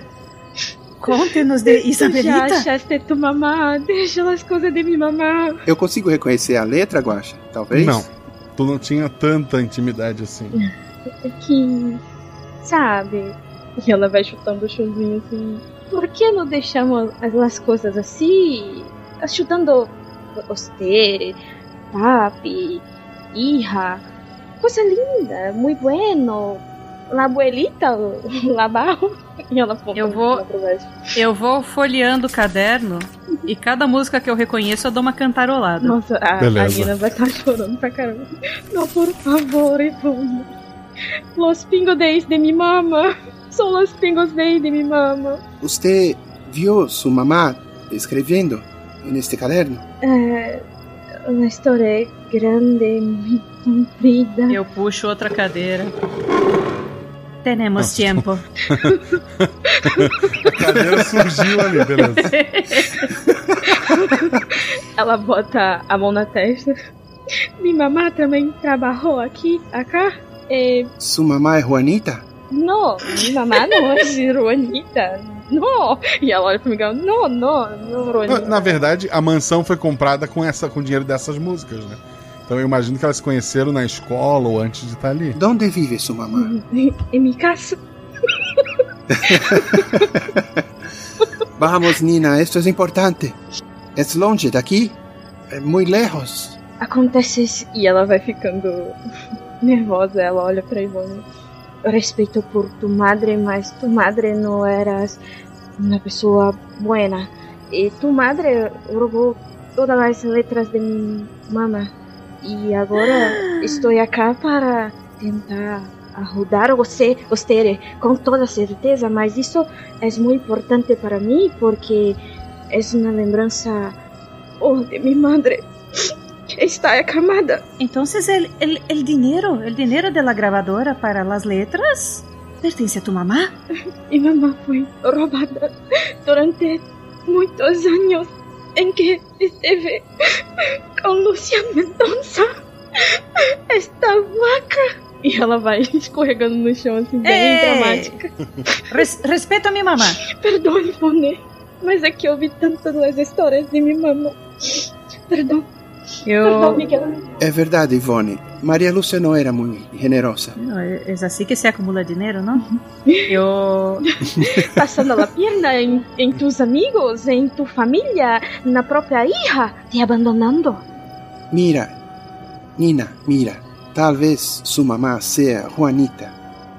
Speaker 4: conte-nos de
Speaker 2: Já
Speaker 4: Isabelita.
Speaker 2: achaste tu mamá, deixa as coisas de minha mamá.
Speaker 3: Eu consigo reconhecer a letra, Guaxa? Talvez?
Speaker 1: Não. Tu não tinha tanta intimidade assim.
Speaker 2: É que, sabe? E ela vai chutando o chãozinho assim. Por que não deixamos as, as coisas assim? Chutando Ostere, papi, hija. Coisa linda, muito bueno. La abuelita, la barro. E ela aponta
Speaker 4: Eu vou-. Eu vou folheando o caderno e cada música que eu reconheço eu dou uma cantarolada.
Speaker 2: Nossa, a, a
Speaker 1: Beleza.
Speaker 2: Nina vai estar chorando pra caramba. Não, por favor, Ivone. Los pingos de de mi mama. São los pingos de de mi mama.
Speaker 3: Você viu sua mamá escrevendo neste caderno?
Speaker 2: É, uma história grande, muito comprida.
Speaker 4: Eu puxo outra cadeira.
Speaker 1: Nossa.
Speaker 4: tempo.
Speaker 1: A cadeira surgiu ali, beleza.
Speaker 2: Ela bota a mão na testa. Minha mamá também trabalhou aqui, acá. É,
Speaker 3: Sua mamá é Juanita?
Speaker 2: não, minha mamá não é Juanita. Não. E ela olha pro Miguel. Não, não, não, Juanita.
Speaker 1: na verdade, a mansão foi comprada com essa com o dinheiro dessas músicas, né? Então eu imagino que elas se conheceram na escola ou antes de estar ali.
Speaker 3: Onde vive sua mamá?
Speaker 2: Em minha casa.
Speaker 3: Vamos, Nina, esto es importante. Es longe daqui? É muito lejos.
Speaker 2: Acontece isso. E ela vai ficando nervosa. Ela olha pra Ivone. Respeito por tu madre, mas tu madre não eras uma pessoa buena. E tu madre roubou todas as letras de minha mama. E agora estou aqui para tentar ajudar você, você com toda certeza, mas isso é muito importante para mim porque é uma lembrança oh, de minha madre que está acamada.
Speaker 4: El dinero, el dinero de la grabadora para las letras pertence a tu mamá.
Speaker 2: Mi mamá fue robada durante muitos anos em que esteve com Lucia Mendonça. Esta vaca. E ela vai escorregando no chão, assim, bem
Speaker 4: Ei!
Speaker 2: dramática.
Speaker 4: Res, respeto a minha mamá.
Speaker 2: Perdão, Ivone, mas é que eu ouvi tantas as histórias de minha mamãe. Perdão, perdão,
Speaker 4: Eu.
Speaker 3: É verdade, Ivone. Maria Lúcia não era muito generosa.
Speaker 4: No, es así que se acumula dinero, ¿no? Yo.
Speaker 2: Passando a perna em, em tus amigos, em tu família, na própria hija, te abandonando.
Speaker 3: Mira, Nina, mira. Talvez sua mamá seja Juanita,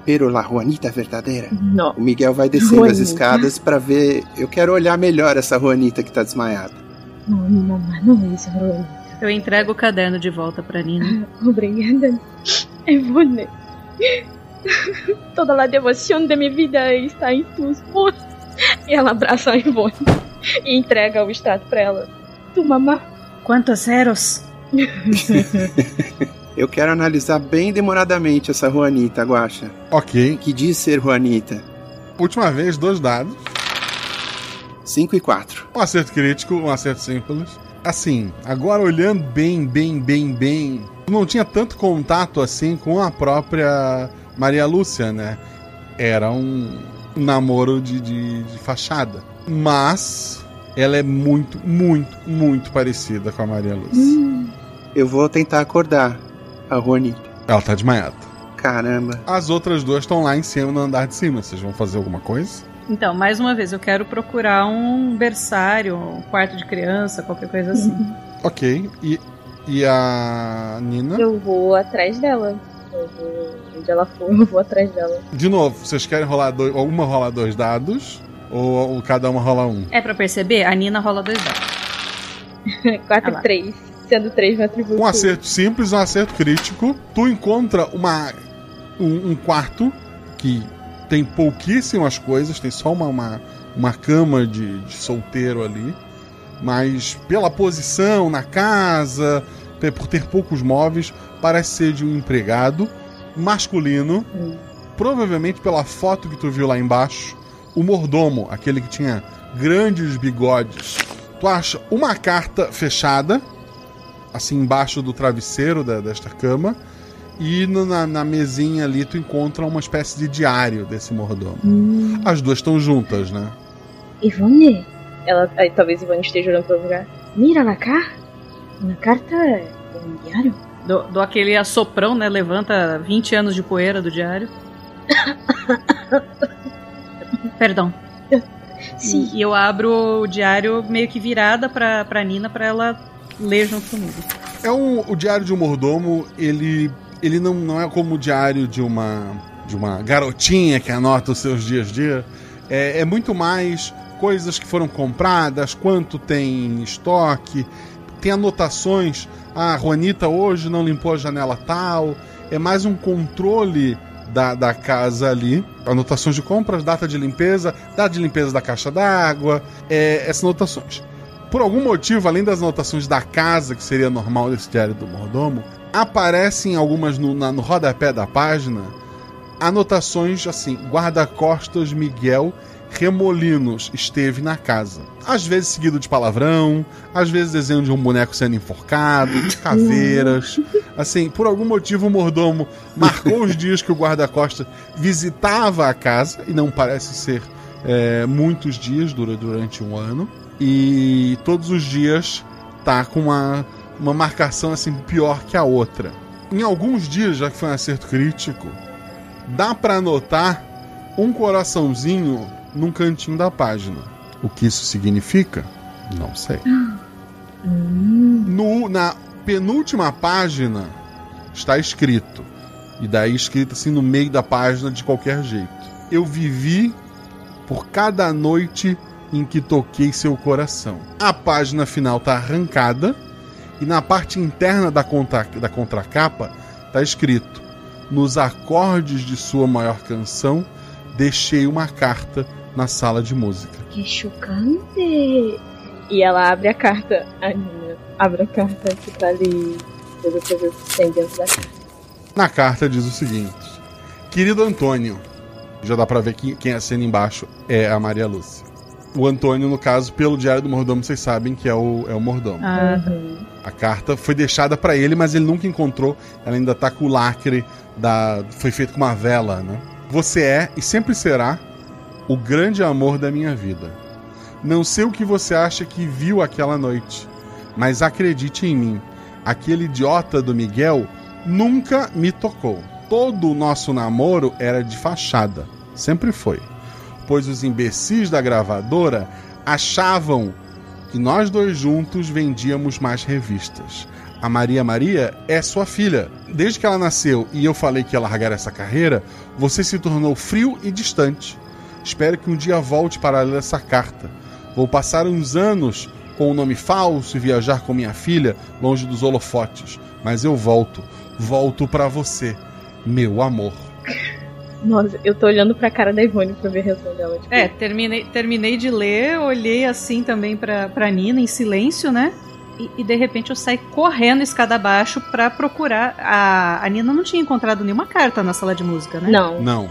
Speaker 3: pero la Juanita verdadeira.
Speaker 2: Não.
Speaker 3: O Miguel vai descendo as
Speaker 2: Juanita.
Speaker 3: escadas pra ver. Eu quero olhar melhor essa Juanita que tá desmaiada.
Speaker 2: Não, minha mamãe não é isso, Rony.
Speaker 4: Eu entrego o caderno de volta pra Nina.
Speaker 2: Obrigada, Ivone. Toda a devoção de minha vida está em tuas mãos. E ela abraça a Ivone e entrega o extrato pra ela. Tu mamá.
Speaker 4: Quantos ceros?
Speaker 3: Eu quero analisar bem demoradamente essa Juanita, Guaxa.
Speaker 1: Ok.
Speaker 3: Que diz ser Juanita.
Speaker 1: Última vez, dois dados.
Speaker 3: 5 e 4.
Speaker 1: Um acerto crítico, um acerto simples. Assim, agora olhando bem, bem, bem, bem. Não tinha tanto contato assim com a própria Maria Lúcia, né? Era um namoro de, de, de fachada. Mas ela é muito, muito, muito parecida com a Maria Lúcia.
Speaker 3: Eu vou tentar acordar a Juanita.
Speaker 1: Ela tá desmaiada.
Speaker 3: Caramba.
Speaker 1: As outras duas estão lá em cima, no andar de cima. Vocês vão fazer alguma coisa?
Speaker 4: Então, mais uma vez, eu quero procurar um berçário, um quarto de criança, qualquer coisa assim.
Speaker 1: Ok. E, e a Nina?
Speaker 2: Eu vou atrás dela. Eu vou, onde ela for, eu vou atrás dela.
Speaker 1: De novo, vocês querem rolar dois, uma rola dois dados? Ou, ou cada uma rola um?
Speaker 4: É pra perceber? A Nina rola dois dados.
Speaker 2: 4
Speaker 4: Ah
Speaker 2: e
Speaker 4: lá.
Speaker 2: 3. Sendo 3 meu atributo.
Speaker 1: Um acerto simples, um acerto crítico. Tu encontra uma, um, um quarto que tem pouquíssimas coisas, tem só uma, uma, uma cama de, de solteiro ali. Mas pela posição na casa, por ter poucos móveis, parece ser de um empregado masculino, provavelmente pela foto que tu viu lá embaixo, o mordomo, aquele que tinha grandes bigodes. Tu acha uma carta fechada, assim embaixo do travesseiro da- desta cama, e no- na, na mesinha ali tu encontra uma espécie de diário desse mordomo.
Speaker 2: Hum.
Speaker 1: As duas estão juntas, né?
Speaker 2: Ivone? Ela, aí, talvez Ivone esteja olhando para o lugar. Mira lá cá. Na carta é um diário.
Speaker 4: Do, do aquele assoprão, né? Levanta 20 anos de poeira do diário. Perdão.
Speaker 2: Sim.
Speaker 4: E eu abro o diário meio que virada pra, pra Nina pra ela ler junto comigo.
Speaker 1: É um, o diário de um mordomo, ele, ele não, não é como o diário de uma, de uma garotinha que anota os seus dias a dia. É, é muito mais coisas que foram compradas, quanto tem em estoque, tem anotações. Ah, a Juanita hoje não limpou a janela tal. É mais um controle da, da casa ali. Anotações de compras, data de limpeza, data de limpeza da caixa d'água, é, essas anotações. Por algum motivo, além das anotações da casa, que seria normal desse diário do mordomo, aparecem algumas no, na- no rodapé da página anotações assim: guarda-costas Miguel Remolinos esteve na casa. Às vezes seguido de palavrão, às vezes desenho de um boneco sendo enforcado, caveiras. Assim, por algum motivo o mordomo marcou os dias que o guarda-costas visitava a casa, e não parece ser é, muitos dias dura- durante um ano. E todos os dias tá com uma, uma marcação assim pior que a outra. Em alguns dias, já que foi um acerto crítico, dá pra anotar um coraçãozinho num cantinho da página. O que isso significa? Não sei. No, na penúltima página está escrito. E daí escrito assim no meio da página de qualquer jeito. Eu vivi por cada noite em que toquei seu coração. A página final tá arrancada e na parte interna da, contra, da contracapa tá escrito: Nos acordes de sua maior canção, deixei uma carta na sala de música.
Speaker 2: Que chocante! E ela abre a carta. A Nina abre a carta que tá ali. Todas as coisas que tem dentro da carta.
Speaker 1: Na carta diz o seguinte: Querido Antônio, já dá pra ver que quem assina embaixo é a Maria Lúcia. O Antônio, no caso, pelo Diário do Mordomo, vocês sabem que é o, é o mordomo.
Speaker 4: Ah,
Speaker 1: A carta foi deixada pra ele, mas ele nunca encontrou. Ela ainda tá com o lacre da. Foi feito com uma vela, né? Você é e sempre será o grande amor da minha vida. Não sei o que você acha que viu aquela noite, mas acredite em mim, aquele idiota do Miguel nunca me tocou. Todo o nosso namoro era de fachada, sempre foi. Pois os imbecis da gravadora achavam que nós dois juntos vendíamos mais revistas. A Maria Maria é sua filha. Desde que ela nasceu e eu falei que ia largar essa carreira, você se tornou frio e distante. Espero que um dia volte para ler essa carta. Vou passar uns anos com o nome falso e viajar com minha filha longe dos holofotes, mas eu volto, volto para você, meu amor.
Speaker 2: Nossa, eu tô olhando pra cara da Ivone pra ver a reação dela. Tipo,
Speaker 4: É, terminei, terminei de ler, olhei assim também pra, pra Nina em silêncio, né? E, e de repente eu saí correndo escada abaixo pra procurar. A, a Nina não tinha encontrado nenhuma carta na sala de música, né?
Speaker 2: Não.
Speaker 1: Não.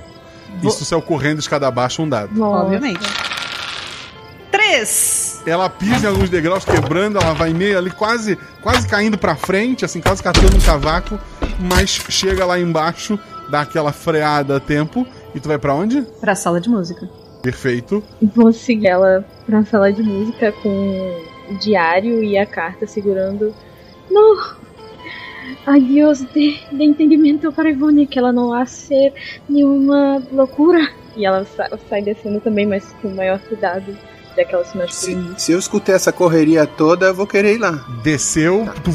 Speaker 1: Isso saiu correndo escada abaixo um dado.
Speaker 4: Obviamente. Três!
Speaker 1: Ela pisa em alguns degraus, quebrando, ela vai meio ali, quase, quase caindo pra frente, assim, quase catando um cavaco, mas chega lá embaixo, dá aquela freada a tempo, e tu vai pra onde?
Speaker 4: Pra sala de música.
Speaker 1: Perfeito.
Speaker 2: Vou seguir ela pra sala de música com o diário e a carta segurando. No! Adiós de, de entendimento para Ivone, que ela não vai ser nenhuma loucura. E ela sa- sai descendo também, mas com maior cuidado, já que ela se.
Speaker 3: Se eu escutei essa correria toda, eu vou querer ir lá.
Speaker 1: Desceu, tu,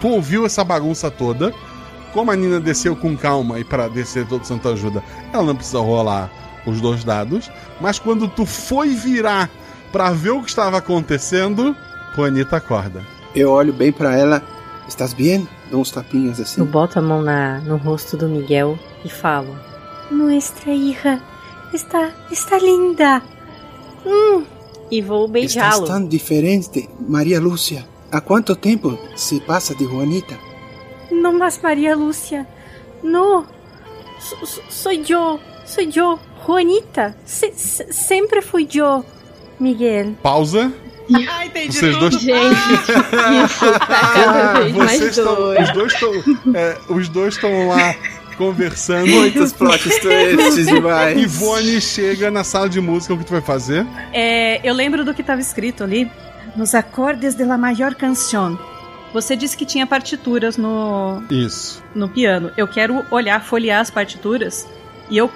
Speaker 1: tu ouviu essa bagunça toda. Como a Nina desceu com calma e para descer todo santo ajuda, ela não precisa rolar os dois dados. Mas quando tu foi virar pra ver o que estava acontecendo, Juanita acorda.
Speaker 3: Eu olho bem pra ela. Estás bem? Dou uns tapinhas assim.
Speaker 9: Eu boto a mão na, no rosto do Miguel e falo: Nuestra hija está, está linda. Hum. E vou
Speaker 3: Estás
Speaker 9: beijá-lo.
Speaker 3: tão diferente, Maria Lúcia. ¿Há quanto tempo se passa de Juanita?
Speaker 9: No más María Lucia. No. So- so- soy yo. Soy yo. Juanita. Se- se- siempre fui yo. Miguel.
Speaker 1: Pausa.
Speaker 4: Ah, entendi
Speaker 1: Vocês
Speaker 4: tudo.
Speaker 1: dois.
Speaker 2: Gente, isso tá cada vez mais
Speaker 1: Vocês estão. Os dois estão. é, os dois estão lá conversando.
Speaker 3: Muitos plot twists demais.
Speaker 1: Ivone chega na sala de música, o que tu vai fazer?
Speaker 4: É, eu lembro do que estava escrito ali. Nos acordes de la maior canción. Você disse que tinha partituras no,
Speaker 1: Isso.
Speaker 4: no piano. Eu quero olhar, folhear as partituras e eu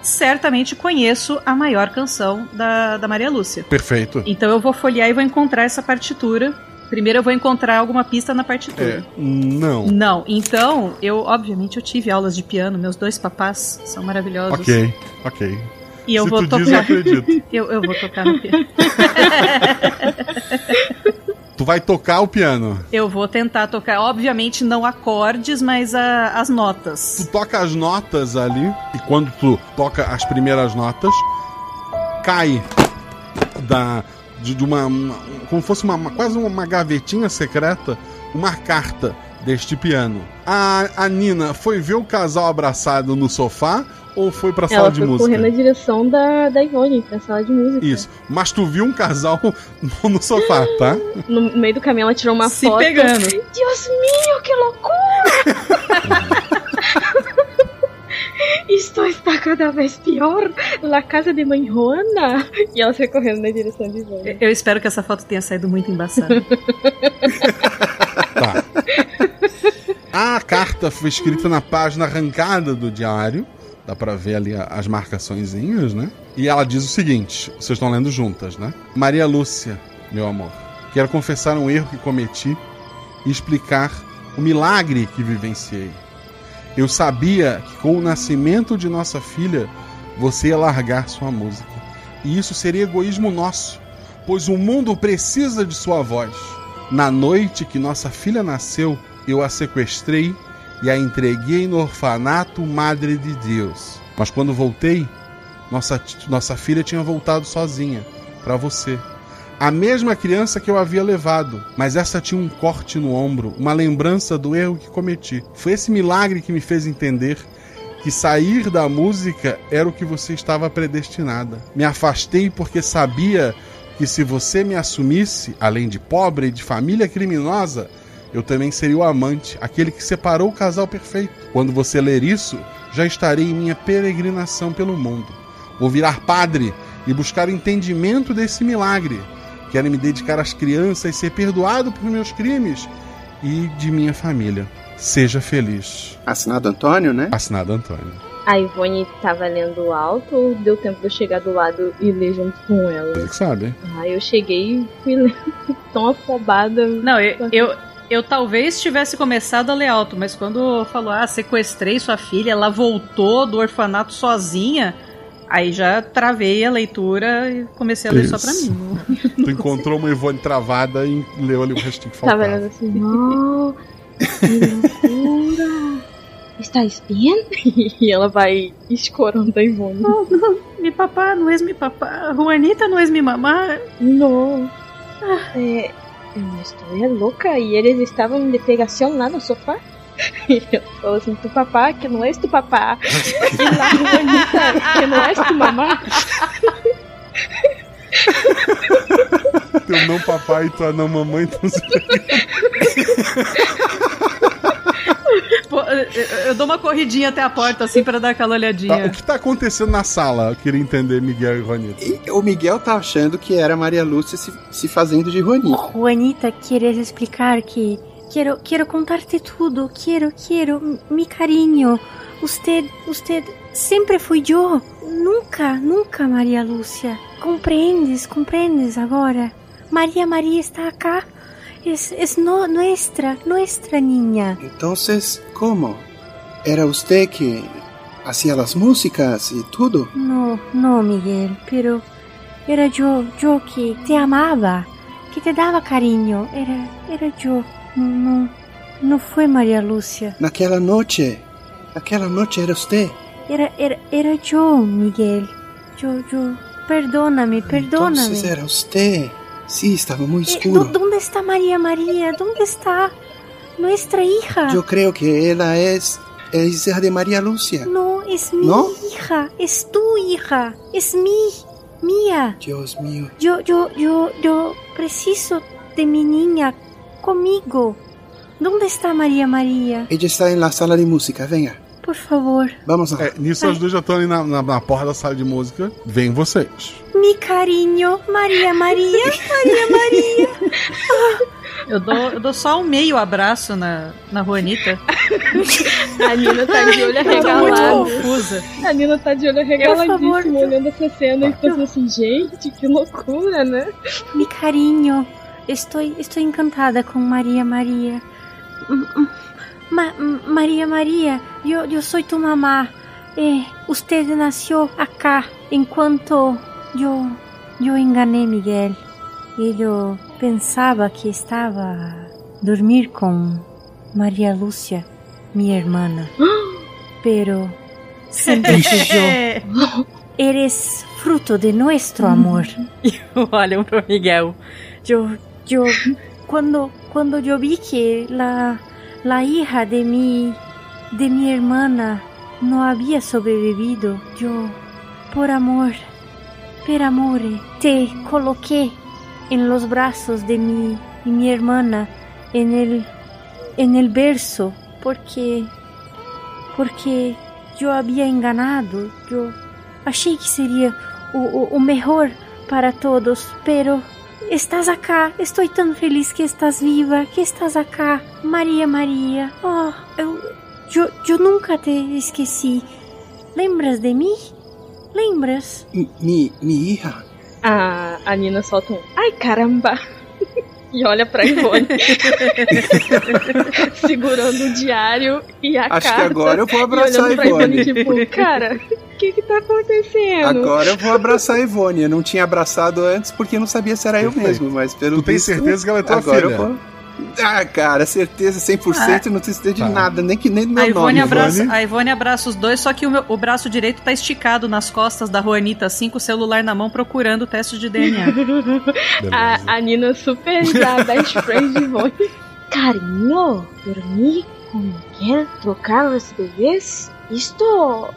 Speaker 4: certamente conheço a maior canção da, da Maria Lúcia.
Speaker 1: Perfeito.
Speaker 4: Então eu vou folhear e vou encontrar essa partitura. Primeiro eu vou encontrar alguma pista na
Speaker 1: É,
Speaker 4: partitura.
Speaker 1: não.
Speaker 4: Não, então eu, obviamente, eu tive aulas de piano, meus dois papás são maravilhosos.
Speaker 1: Ok, ok.
Speaker 4: E eu
Speaker 1: Se
Speaker 4: vou tocar.
Speaker 1: diz, eu
Speaker 4: eu, eu vou tocar no piano.
Speaker 1: Tu vai tocar o piano.
Speaker 4: Eu vou tentar tocar, obviamente não acordes, mas a- as notas.
Speaker 1: Tu toca as notas ali, e quando tu toca as primeiras notas, cai da de, de uma, uma- como fosse uma, uma- quase uma gavetinha secreta, uma carta deste piano. A, a Nina foi ver o casal abraçado no sofá ou foi pra sala
Speaker 2: Ela
Speaker 1: de
Speaker 2: foi
Speaker 1: música?
Speaker 2: correndo na direção da, da Ivone, pra sala de música.
Speaker 1: Isso. Mas tu viu um casal no, sofá, tá?
Speaker 2: No meio do caminho ela tirou uma
Speaker 4: Se
Speaker 2: foto.
Speaker 4: pegando.
Speaker 2: Deus mío, que loucura! Isto está cada vez pior. La casa de mãe Juana. E ela foi correndo na direção de Ivone.
Speaker 4: Eu espero que essa foto tenha saído muito embaçada.
Speaker 1: Tá. A carta foi escrita na página arrancada do diário. Dá pra ver ali as marcaçõezinhas, né? E ela diz o seguinte: vocês estão lendo juntas, né? Maria Lúcia, meu amor, quero confessar um erro que cometi e explicar o milagre que vivenciei. Eu sabia que com o nascimento de nossa filha você ia largar sua música. E isso seria egoísmo nosso, pois o mundo precisa de sua voz. Na noite que nossa filha nasceu, eu a sequestrei e a entreguei no orfanato Madre de Deus. Mas quando voltei, nossa, nossa filha tinha voltado sozinha para você. A mesma criança que eu havia levado, mas essa tinha um corte no ombro, uma lembrança do erro que cometi. Foi esse milagre que me fez entender que sair da música era o que você estava predestinada. Me afastei porque sabia que se você me assumisse, além de pobre e de família criminosa, eu também seria o amante, aquele que separou o casal perfeito. Quando você ler isso, já estarei em minha peregrinação pelo mundo. Vou virar padre e buscar o entendimento desse milagre. Quero me dedicar às crianças, ser perdoado por meus crimes e de minha família. Seja feliz.
Speaker 3: Assinado Antônio, né?
Speaker 1: Assinado Antônio.
Speaker 2: A Ivone tava lendo alto ou deu tempo de eu chegar do lado e ler junto com ela?
Speaker 1: Você que sabe.
Speaker 2: Ah, eu cheguei e fui lendo tão afobada.
Speaker 4: Não, eu, eu, eu talvez tivesse começado a ler alto, mas quando falou, ah, sequestrei sua filha, ela voltou do orfanato sozinha, aí já travei a leitura e comecei a ler só pra mim.
Speaker 1: Tu encontrou uma Ivone travada e leu ali o restinho que
Speaker 2: Tava
Speaker 1: faltava.
Speaker 2: olhando assim, não, que loucura. Estás bem? E ela vai escorando a Ivone.
Speaker 4: Não, não, mi papá, não és mi papá, Juanita não és mi mamá.
Speaker 2: No. Eh, no estoy loca y eres estaban de pegación lá no sofá. Y yo falo assim, tu papá, que não és tu papá. E lá Juanita, que não és tu mamá.
Speaker 1: Teu não papai e tua não mamãe estão se
Speaker 4: Pô, eu, eu dou uma corridinha até a porta assim pra dar aquela olhadinha.
Speaker 1: Tá, o que tá acontecendo na sala? Eu queria entender, Miguel e Ronita.
Speaker 3: E o Miguel tá achando que era Maria Lúcia se, se fazendo de Juanita.
Speaker 9: Juanita, ¿quieres explicar que quiero quiero contarte todo? Quiero, quiero, m- mi cariño. Usted, usted siempre fui yo. Nunca, nunca, María Lucia. Comprendes, comprendes ahora. María María está acá. Es, es no, nuestra, nuestra niña.
Speaker 3: Entonces, ¿cómo? ¿Era usted que hacía las músicas y todo?
Speaker 9: No, no, Miguel, pero era yo, yo que te amaba, que te daba cariño. Era, era yo. No, no, no fue María Lucia.
Speaker 3: Naquela noche, aquela noche era usted.
Speaker 9: Era, era, era yo, Miguel. Yo, yo. Perdóname, perdóname.
Speaker 3: Entonces era usted. Sí, estaba muy
Speaker 9: Eh,
Speaker 3: oscuro.
Speaker 9: ¿dó- ¿Dónde está María María? ¿Dónde está nuestra hija?
Speaker 3: Yo creo que ella es, es hija de María Lucia.
Speaker 9: No, es mi
Speaker 3: ¿No?
Speaker 9: hija, es tu hija, es mi, mía.
Speaker 3: Dios mío.
Speaker 9: Yo, yo, yo, yo preciso de mi niña conmigo. ¿Dónde está María María?
Speaker 3: Ella está en la sala de música, venga.
Speaker 9: Por favor.
Speaker 3: Vamos lá.
Speaker 1: É, nisso as duas já estão ali na, na, na porta da sala de música. Vem vocês.
Speaker 9: Mi cariño, María María, María María.
Speaker 4: Eu dou, eu dou só um meio abraço na, na Juanita.
Speaker 2: A Nina tá de olho arregalado.
Speaker 4: confusa.
Speaker 2: A Nina tá de olho arregaladíssima olhando essa cena e pensando assim, gente, que loucura, né?
Speaker 9: Mi cariño, estoy, estoy encantada con María María. Ma- María María, yo, yo soy tu mamá. Eh, usted nació acá en cuanto yo, yo engané a Miguel. Yo pensaba que estaba a dormir con María Lucia, mi hermana. Pero siempre que yo eres fruto de nuestro amor. Olham pro Miguel. Yo, yo, cuando, cuando yo vi que la, la hija de mi, de mi hermana no había sobrevivido, yo, por amor, per amore, te coloqué en los brazos de mi, y mi hermana en el, en el verso, porque, porque yo había enganado, yo achei que seria o, o, o melhor para todos, pero estás acá, estou tão feliz que estás viva, que estás acá, Maria Maria. Oh, eu, eu, eu nunca te esqueci. Lembras de mim? Lembras?
Speaker 3: Mi, mi hija.
Speaker 2: A, a Nina solta um ai caramba! E olha pra Ivone. Segurando o diário e a
Speaker 3: Acho que
Speaker 2: carta.
Speaker 3: agora eu vou abraçar a
Speaker 2: Ivone,
Speaker 3: Ivone.
Speaker 2: tipo, cara, o que que tá acontecendo?
Speaker 3: Agora eu vou abraçar a Ivone. Eu não tinha abraçado antes porque eu não sabia se era eu
Speaker 1: Perfeito.
Speaker 3: mesmo, mas pelo
Speaker 1: Tu tem certeza que ela é tua
Speaker 3: agora
Speaker 1: filha?
Speaker 3: Eu vou... Ah, cara, certeza 100%, não tenho certeza de
Speaker 1: Tá.
Speaker 3: nada, nem que nem do meu
Speaker 4: A Ivone,
Speaker 3: nome.
Speaker 4: abraça,
Speaker 1: Ivone.
Speaker 4: a Ivone abraça os dois, só que o, meu- o braço direito tá esticado nas costas da Juanita, assim, com o celular na mão, procurando o teste de DNA.
Speaker 2: A, a Nina super já best friend de Ivone. Carinho, dormir com Miguel, trocar os bebês? Isto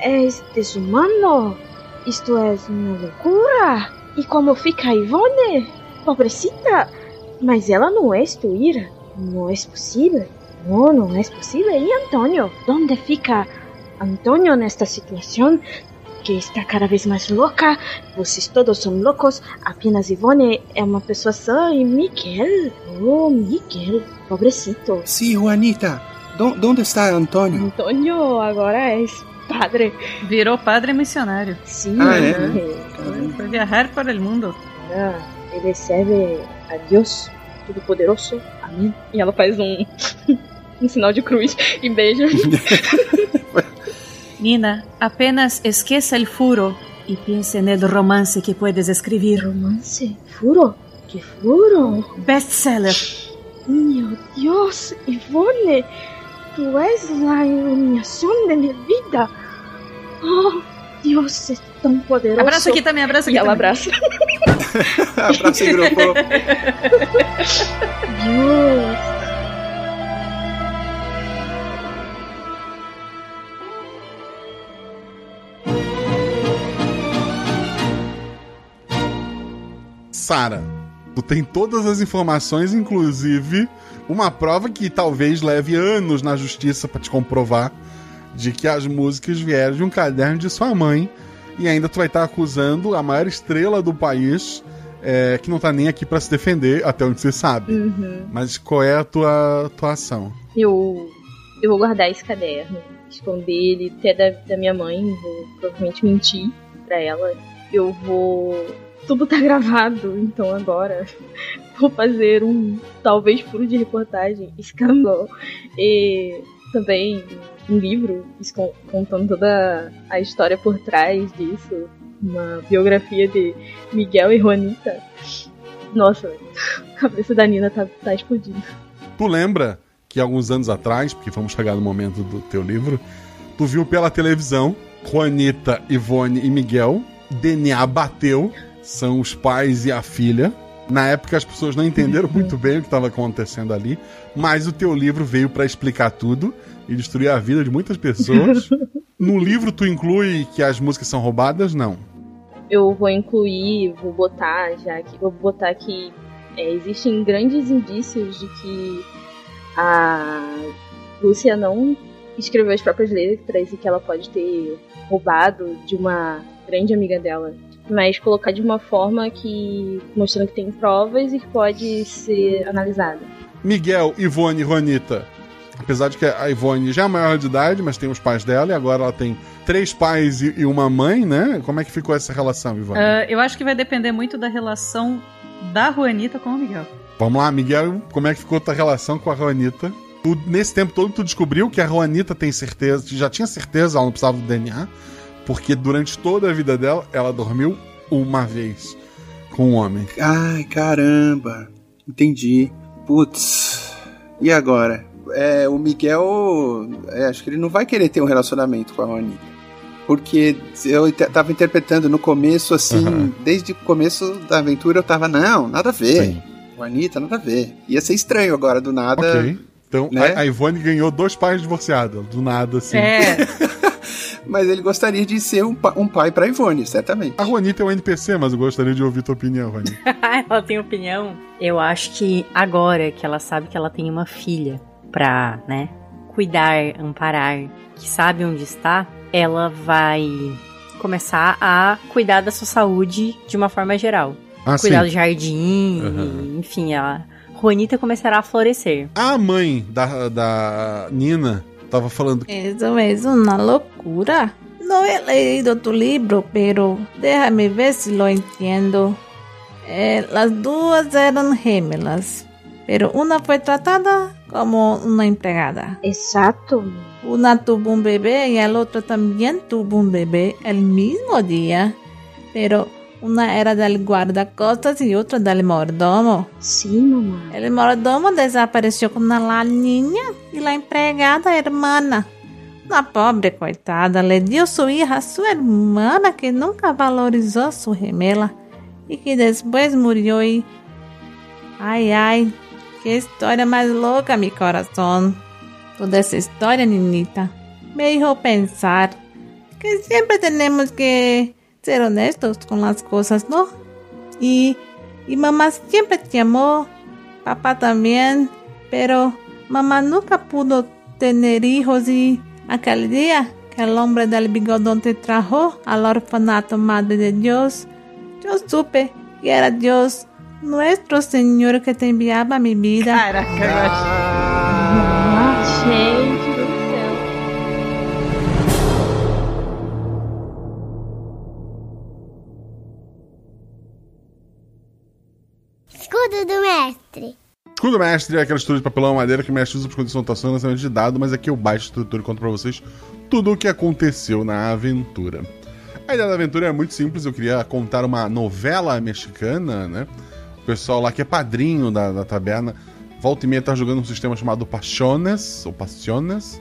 Speaker 2: é desumano? Isto é uma loucura? E como fica a Ivone? Pobrecita! Mas ela não é tu Ira. Não é possível. Não, não é possível. E Antônio? Onde fica Antônio nesta situação? Que está cada vez mais louca. Vocês todos são loucos. Apenas Ivone é uma pessoa só. E Miguel? Oh, Miguel. Pobrecito.
Speaker 3: Sí, Juanita, ¿dó- ¿dónde está Antonio?
Speaker 2: Antônio agora é padre.
Speaker 4: Virou padre missionário.
Speaker 2: Sim.
Speaker 3: Ah, é?
Speaker 4: Foi viajar por el mundo.
Speaker 2: Agora ele serve a Deus Todo-Poderoso. Amém. E ela faz um, um sinal de cruz e beija.
Speaker 4: Nina, apenas esqueça el furo y piense en el romance que puedes escribir.
Speaker 2: Romance? Furo? Que furo?
Speaker 4: Bestseller.
Speaker 2: Meu Deus, Ivone, tu és a iluminação de minha vida. Oh, Deus é tão poderoso.
Speaker 4: Abraça aqui também, abraça aqui
Speaker 2: E ela
Speaker 4: também.
Speaker 2: abraça.
Speaker 3: Abraço grupo.
Speaker 2: Deus.
Speaker 1: Sara, tu tem todas as informações, inclusive uma prova que talvez leve anos na justiça pra te comprovar de que as músicas vieram de um caderno de sua mãe e ainda tu vai estar acusando a maior estrela do país é, que não tá nem aqui pra se defender, até onde você sabe.
Speaker 2: Uhum.
Speaker 1: Mas qual é a tua, tua ação?
Speaker 2: Eu, eu vou guardar esse caderno, esconder ele até da, da minha mãe, vou provavelmente mentir pra ela. Eu vou. Tudo tá gravado, então agora vou fazer um talvez furo de reportagem, escândalo. E também um livro contando toda a história por trás disso. Uma biografia de Miguel e Juanita. Nossa, a cabeça da Nina tá, tá explodindo.
Speaker 1: Tu lembra que alguns anos atrás, porque vamos chegar no momento do teu livro, tu viu pela televisão Juanita, Ivone e Miguel, DNA bateu, são os pais e a filha, Na época as pessoas não entenderam muito bem o que estava acontecendo ali, mas o teu livro veio para explicar tudo e destruir a vida de muitas pessoas. no livro tu inclui que as músicas são roubadas? Não.
Speaker 2: Eu vou incluir, vou botar já que vou botar que é, existem grandes indícios de que a Lúcia não escreveu as próprias letras e que ela pode ter roubado de uma grande amiga dela mas colocar de uma forma que mostrando que tem provas e que pode ser analisada.
Speaker 1: Miguel, Ivone e Ronita. Apesar de que a Ivone já é maior de idade, mas tem os pais dela e agora ela tem três pais e uma mãe, né? Como é que ficou essa relação, Ivone?
Speaker 4: Uh, eu acho que vai depender muito da relação da Juanita com o Miguel.
Speaker 1: Vamos lá, Miguel, como é que ficou a tua relação com a Juanita? Tu, nesse tempo todo, tu descobriu que a Juanita tem certeza, já tinha certeza, ela não precisava do DNA, porque durante toda a vida dela, ela dormiu uma vez com um homem.
Speaker 3: Ai, caramba. Entendi. Putz. E agora? É, o Miguel. É, acho que ele não vai querer ter um relacionamento com a Ronita. Porque eu tava interpretando no começo, assim, uhum. desde o começo da aventura eu tava, não, nada a ver. Sim. Anitta, nada a ver. Ia ser estranho agora, do nada. Ok.
Speaker 1: Então, né? a, Ivone ganhou dois pais divorciados, do nada, assim.
Speaker 4: É.
Speaker 3: mas ele gostaria de ser um, um pai pra Ivone, certamente.
Speaker 1: A Juanita é um NPC, mas eu gostaria de ouvir tua opinião, Juanita.
Speaker 9: ela tem opinião? Eu acho que agora que ela sabe que ela tem uma filha pra, né, cuidar, amparar, que sabe onde está, ela vai começar a cuidar da sua saúde de uma forma geral. Ah, cuidar sim. do jardim, uhum. enfim, a Juanita começará a florescer.
Speaker 1: A mãe da, da Nina Tava falando.
Speaker 11: Isso é uma loucura. Não he leído tu livro, pero déjame ver se lo entiendo. Eh, las duas eram gemelas, pero una foi tratada como uma empregada.
Speaker 2: Exato.
Speaker 11: Una tuvo un bebé y el otro también tuvo un bebé el mismo día, pero una era del guardacostas y otra del mordomo.
Speaker 2: Sí, mamá.
Speaker 11: El mordomo desapareció con la niña y la empregada hermana. La pobre coitada le dio su hija a su hermana que nunca valorizó su gemela y que después murió y... Ay, ay, qué historia más loca, mi corazón. Toda esa historia, niñita, me hizo pensar que siempre tenemos que ser honestos con las cosas, ¿no? Y, y mamá siempre te amó, papá también, pero mamá nunca pudo tener hijos y aquel día que el hombre del bigodón te trajo al orfanato Madre de Dios, yo supe que era Dios, nuestro Señor, que te enviaba mi vida.
Speaker 2: Caraca,
Speaker 12: Escudo do mestre.
Speaker 1: Escudo mestre é aquela estrutura de papelão madeira que o mestre usa para condição de anotação e lançamento de dado, mas aqui eu baixo a estrutura e conto para vocês tudo o que aconteceu na aventura. A ideia da aventura é muito simples, eu queria contar uma novela mexicana, né? Pessoal lá que é padrinho da, da taberna, volta e meia tá jogando um sistema chamado Passiones, ou Passiones,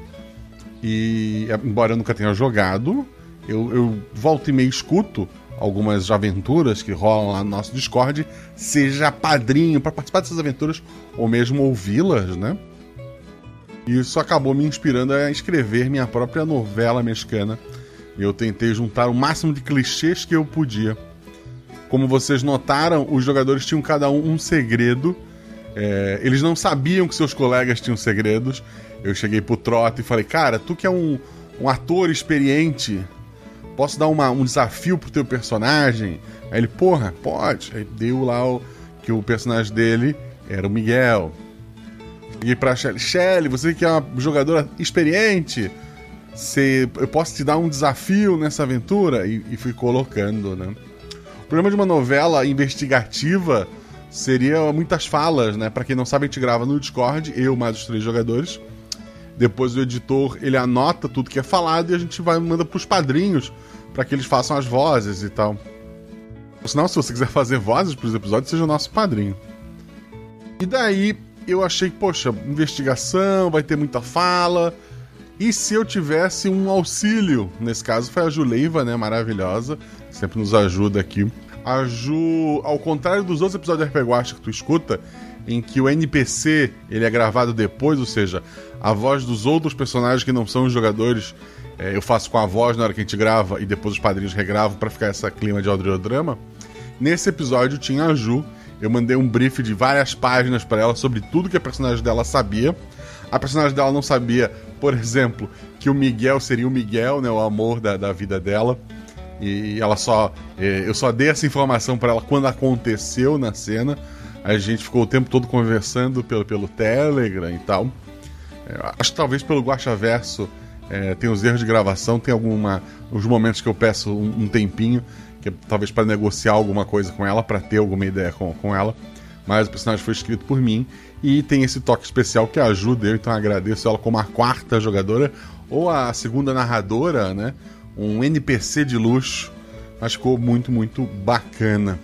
Speaker 1: e embora eu nunca tenha jogado, eu, eu e meia escuto algumas aventuras que rolam lá no nosso Discord, seja padrinho para participar dessas aventuras ou mesmo ouvi-las, né? E isso acabou me inspirando a escrever minha própria novela mexicana. Eu tentei juntar o máximo de clichês que eu podia. Como vocês notaram, os jogadores tinham cada um um segredo. É, eles não sabiam que seus colegas tinham segredos. Eu cheguei pro Trota e falei: Cara, tu que é um, um ator experiente, posso dar uma, um desafio pro teu personagem? Aí ele, porra, pode. Aí deu lá o, que o personagem dele era o Miguel. E pra Shelly, Shelly, você que é uma jogadora experiente, eu posso te dar um desafio nessa aventura? E, e fui colocando, né? O problema de uma novela investigativa seria muitas falas, né? Para quem não sabe, a gente grava no Discord, eu mais os três jogadores. Depois o editor ele anota tudo que é falado e a gente vai manda para os padrinhos para que eles façam as vozes e tal. Ou senão, se você quiser fazer vozes para os episódios, seja o nosso padrinho. E daí eu achei poxa, investigação, vai ter muita fala. E se eu tivesse um auxílio? Nesse caso foi a Juleiva, né, maravilhosa, sempre nos ajuda aqui A Ju, ao contrário dos outros episódios de RPG que tu escuta, em que o NPC ele é gravado depois, ou seja, a voz dos outros personagens que não são os jogadores, é, eu faço com a voz na hora que a gente grava e depois os padrinhos regravam para ficar esse clima de audiodrama. Nesse episódio tinha a Ju, eu mandei um brief de várias páginas para ela sobre tudo que a personagem dela sabia. A personagem dela não sabia, por exemplo, que o Miguel seria o Miguel, né, o amor da, da vida dela. E ela só. É, eu só dei essa informação para ela quando aconteceu na cena. A gente ficou o tempo todo conversando pelo, pelo Telegram e tal. É, acho que talvez pelo Guacha Verso é, tem os erros de gravação, tem alguma. os momentos que eu peço um, um tempinho, que é, talvez para negociar alguma coisa com ela, para ter alguma ideia com, com ela. Mas o personagem foi escrito por mim e tem esse toque especial que ajuda eu, então agradeço ela como a quarta jogadora ou a segunda narradora, né? Um NPC de luxo, mas ficou muito, muito bacana.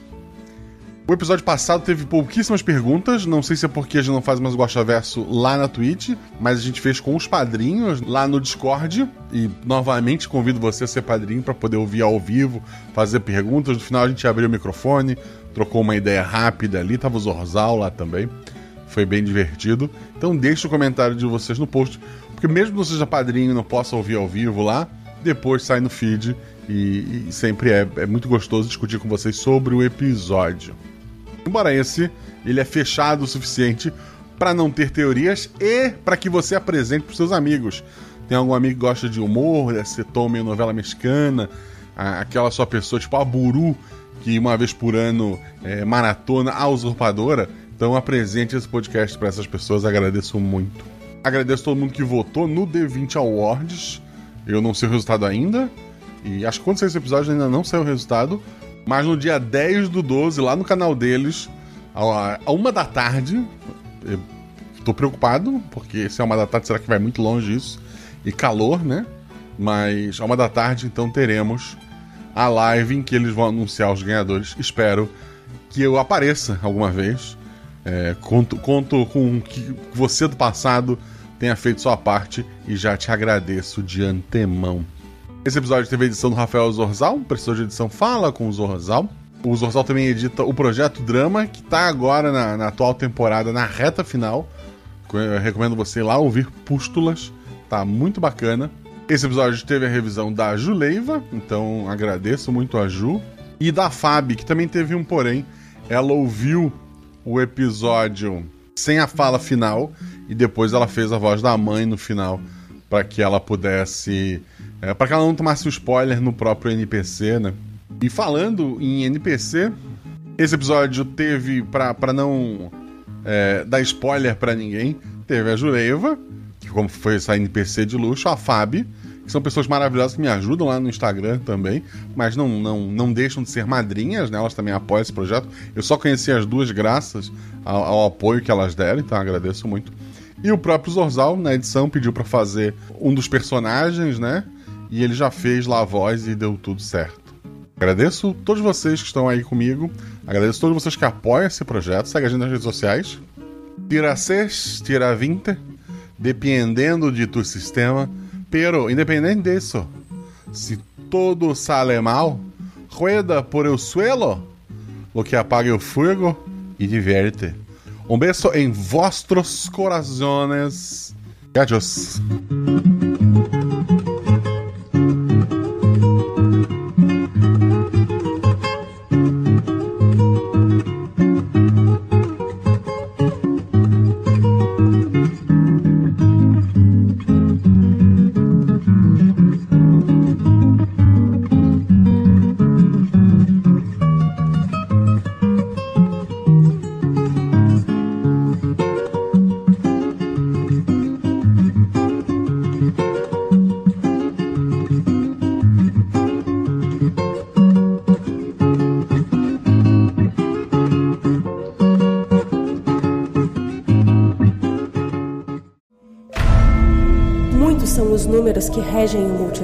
Speaker 1: O episódio passado teve pouquíssimas perguntas, não sei se é porque a gente não faz mais o Guaxa Verso lá na Twitch, mas a gente fez com os padrinhos lá no Discord. E novamente convido você a ser padrinho para poder ouvir ao vivo, fazer perguntas. No final a gente abriu o microfone, trocou uma ideia rápida ali, tava o Zorzal lá também. Foi bem divertido. Então deixe o comentário de vocês no post, porque mesmo que você seja padrinho e não possa ouvir ao vivo lá, depois sai no feed e, e sempre é, é muito gostoso discutir com vocês sobre o episódio. Embora esse ele é fechado o suficiente para não ter teorias e para que você apresente para seus amigos. Tem algum amigo que gosta de humor, desse tom meio novela mexicana, aquela sua pessoa tipo a Buru, que uma vez por ano é, maratona a usurpadora. Então apresente esse podcast para essas pessoas, agradeço muito. Agradeço todo mundo que votou no D20 Awards. Eu não sei o resultado ainda. E acho que quando sair esse episódio ainda não saiu o resultado. Mas no dia 10 do 12, lá no canal deles, a uma da tarde, eu tô preocupado, porque se é uma da tarde, será que vai muito longe isso? E calor, né? Mas a uma da tarde, então, teremos a live em que eles vão anunciar os ganhadores. Espero que eu apareça alguma vez. É, conto, conto com que você do passado tenha feito sua parte e já te agradeço de antemão. Esse episódio teve a edição do Rafael Zorzal, precisou de edição Fala com o Zorzal. O Zorzal também edita o Projeto Drama, que está agora na, na, atual temporada, na reta final. Eu recomendo você ir lá ouvir Pústulas, tá muito bacana. Esse episódio teve a revisão da Juleiva, então agradeço muito a Ju. E da Fábio, que também teve um porém. Ela ouviu o episódio sem a fala final e depois ela fez a voz da mãe no final para que ela pudesse é, para que ela não tomasse o spoiler no próprio NPC, né? E falando em NPC, esse episódio teve para não é, dar spoiler para ninguém, teve a Jureiva, que como foi essa NPC de luxo, a Fábio, são pessoas maravilhosas que me ajudam lá no Instagram também, mas não, não, não deixam de ser madrinhas, né? Elas também apoiam esse projeto. Eu só conheci as duas graças ao, ao apoio que elas deram, então agradeço muito. E o próprio Zorzal, na edição, pediu para fazer um dos personagens, né? E ele já fez lá a voz e deu tudo certo. Agradeço todos vocês que estão aí comigo. Agradeço todos vocês que apoiam esse projeto. Segue a gente nas redes sociais. Tira 6, tira 20, dependendo de tu sistema. Pero, independente disso, se todo sale mal, rueda por el suelo, lo que apague o fuego e diverte. Um beijo em vossos corazones. Adiós.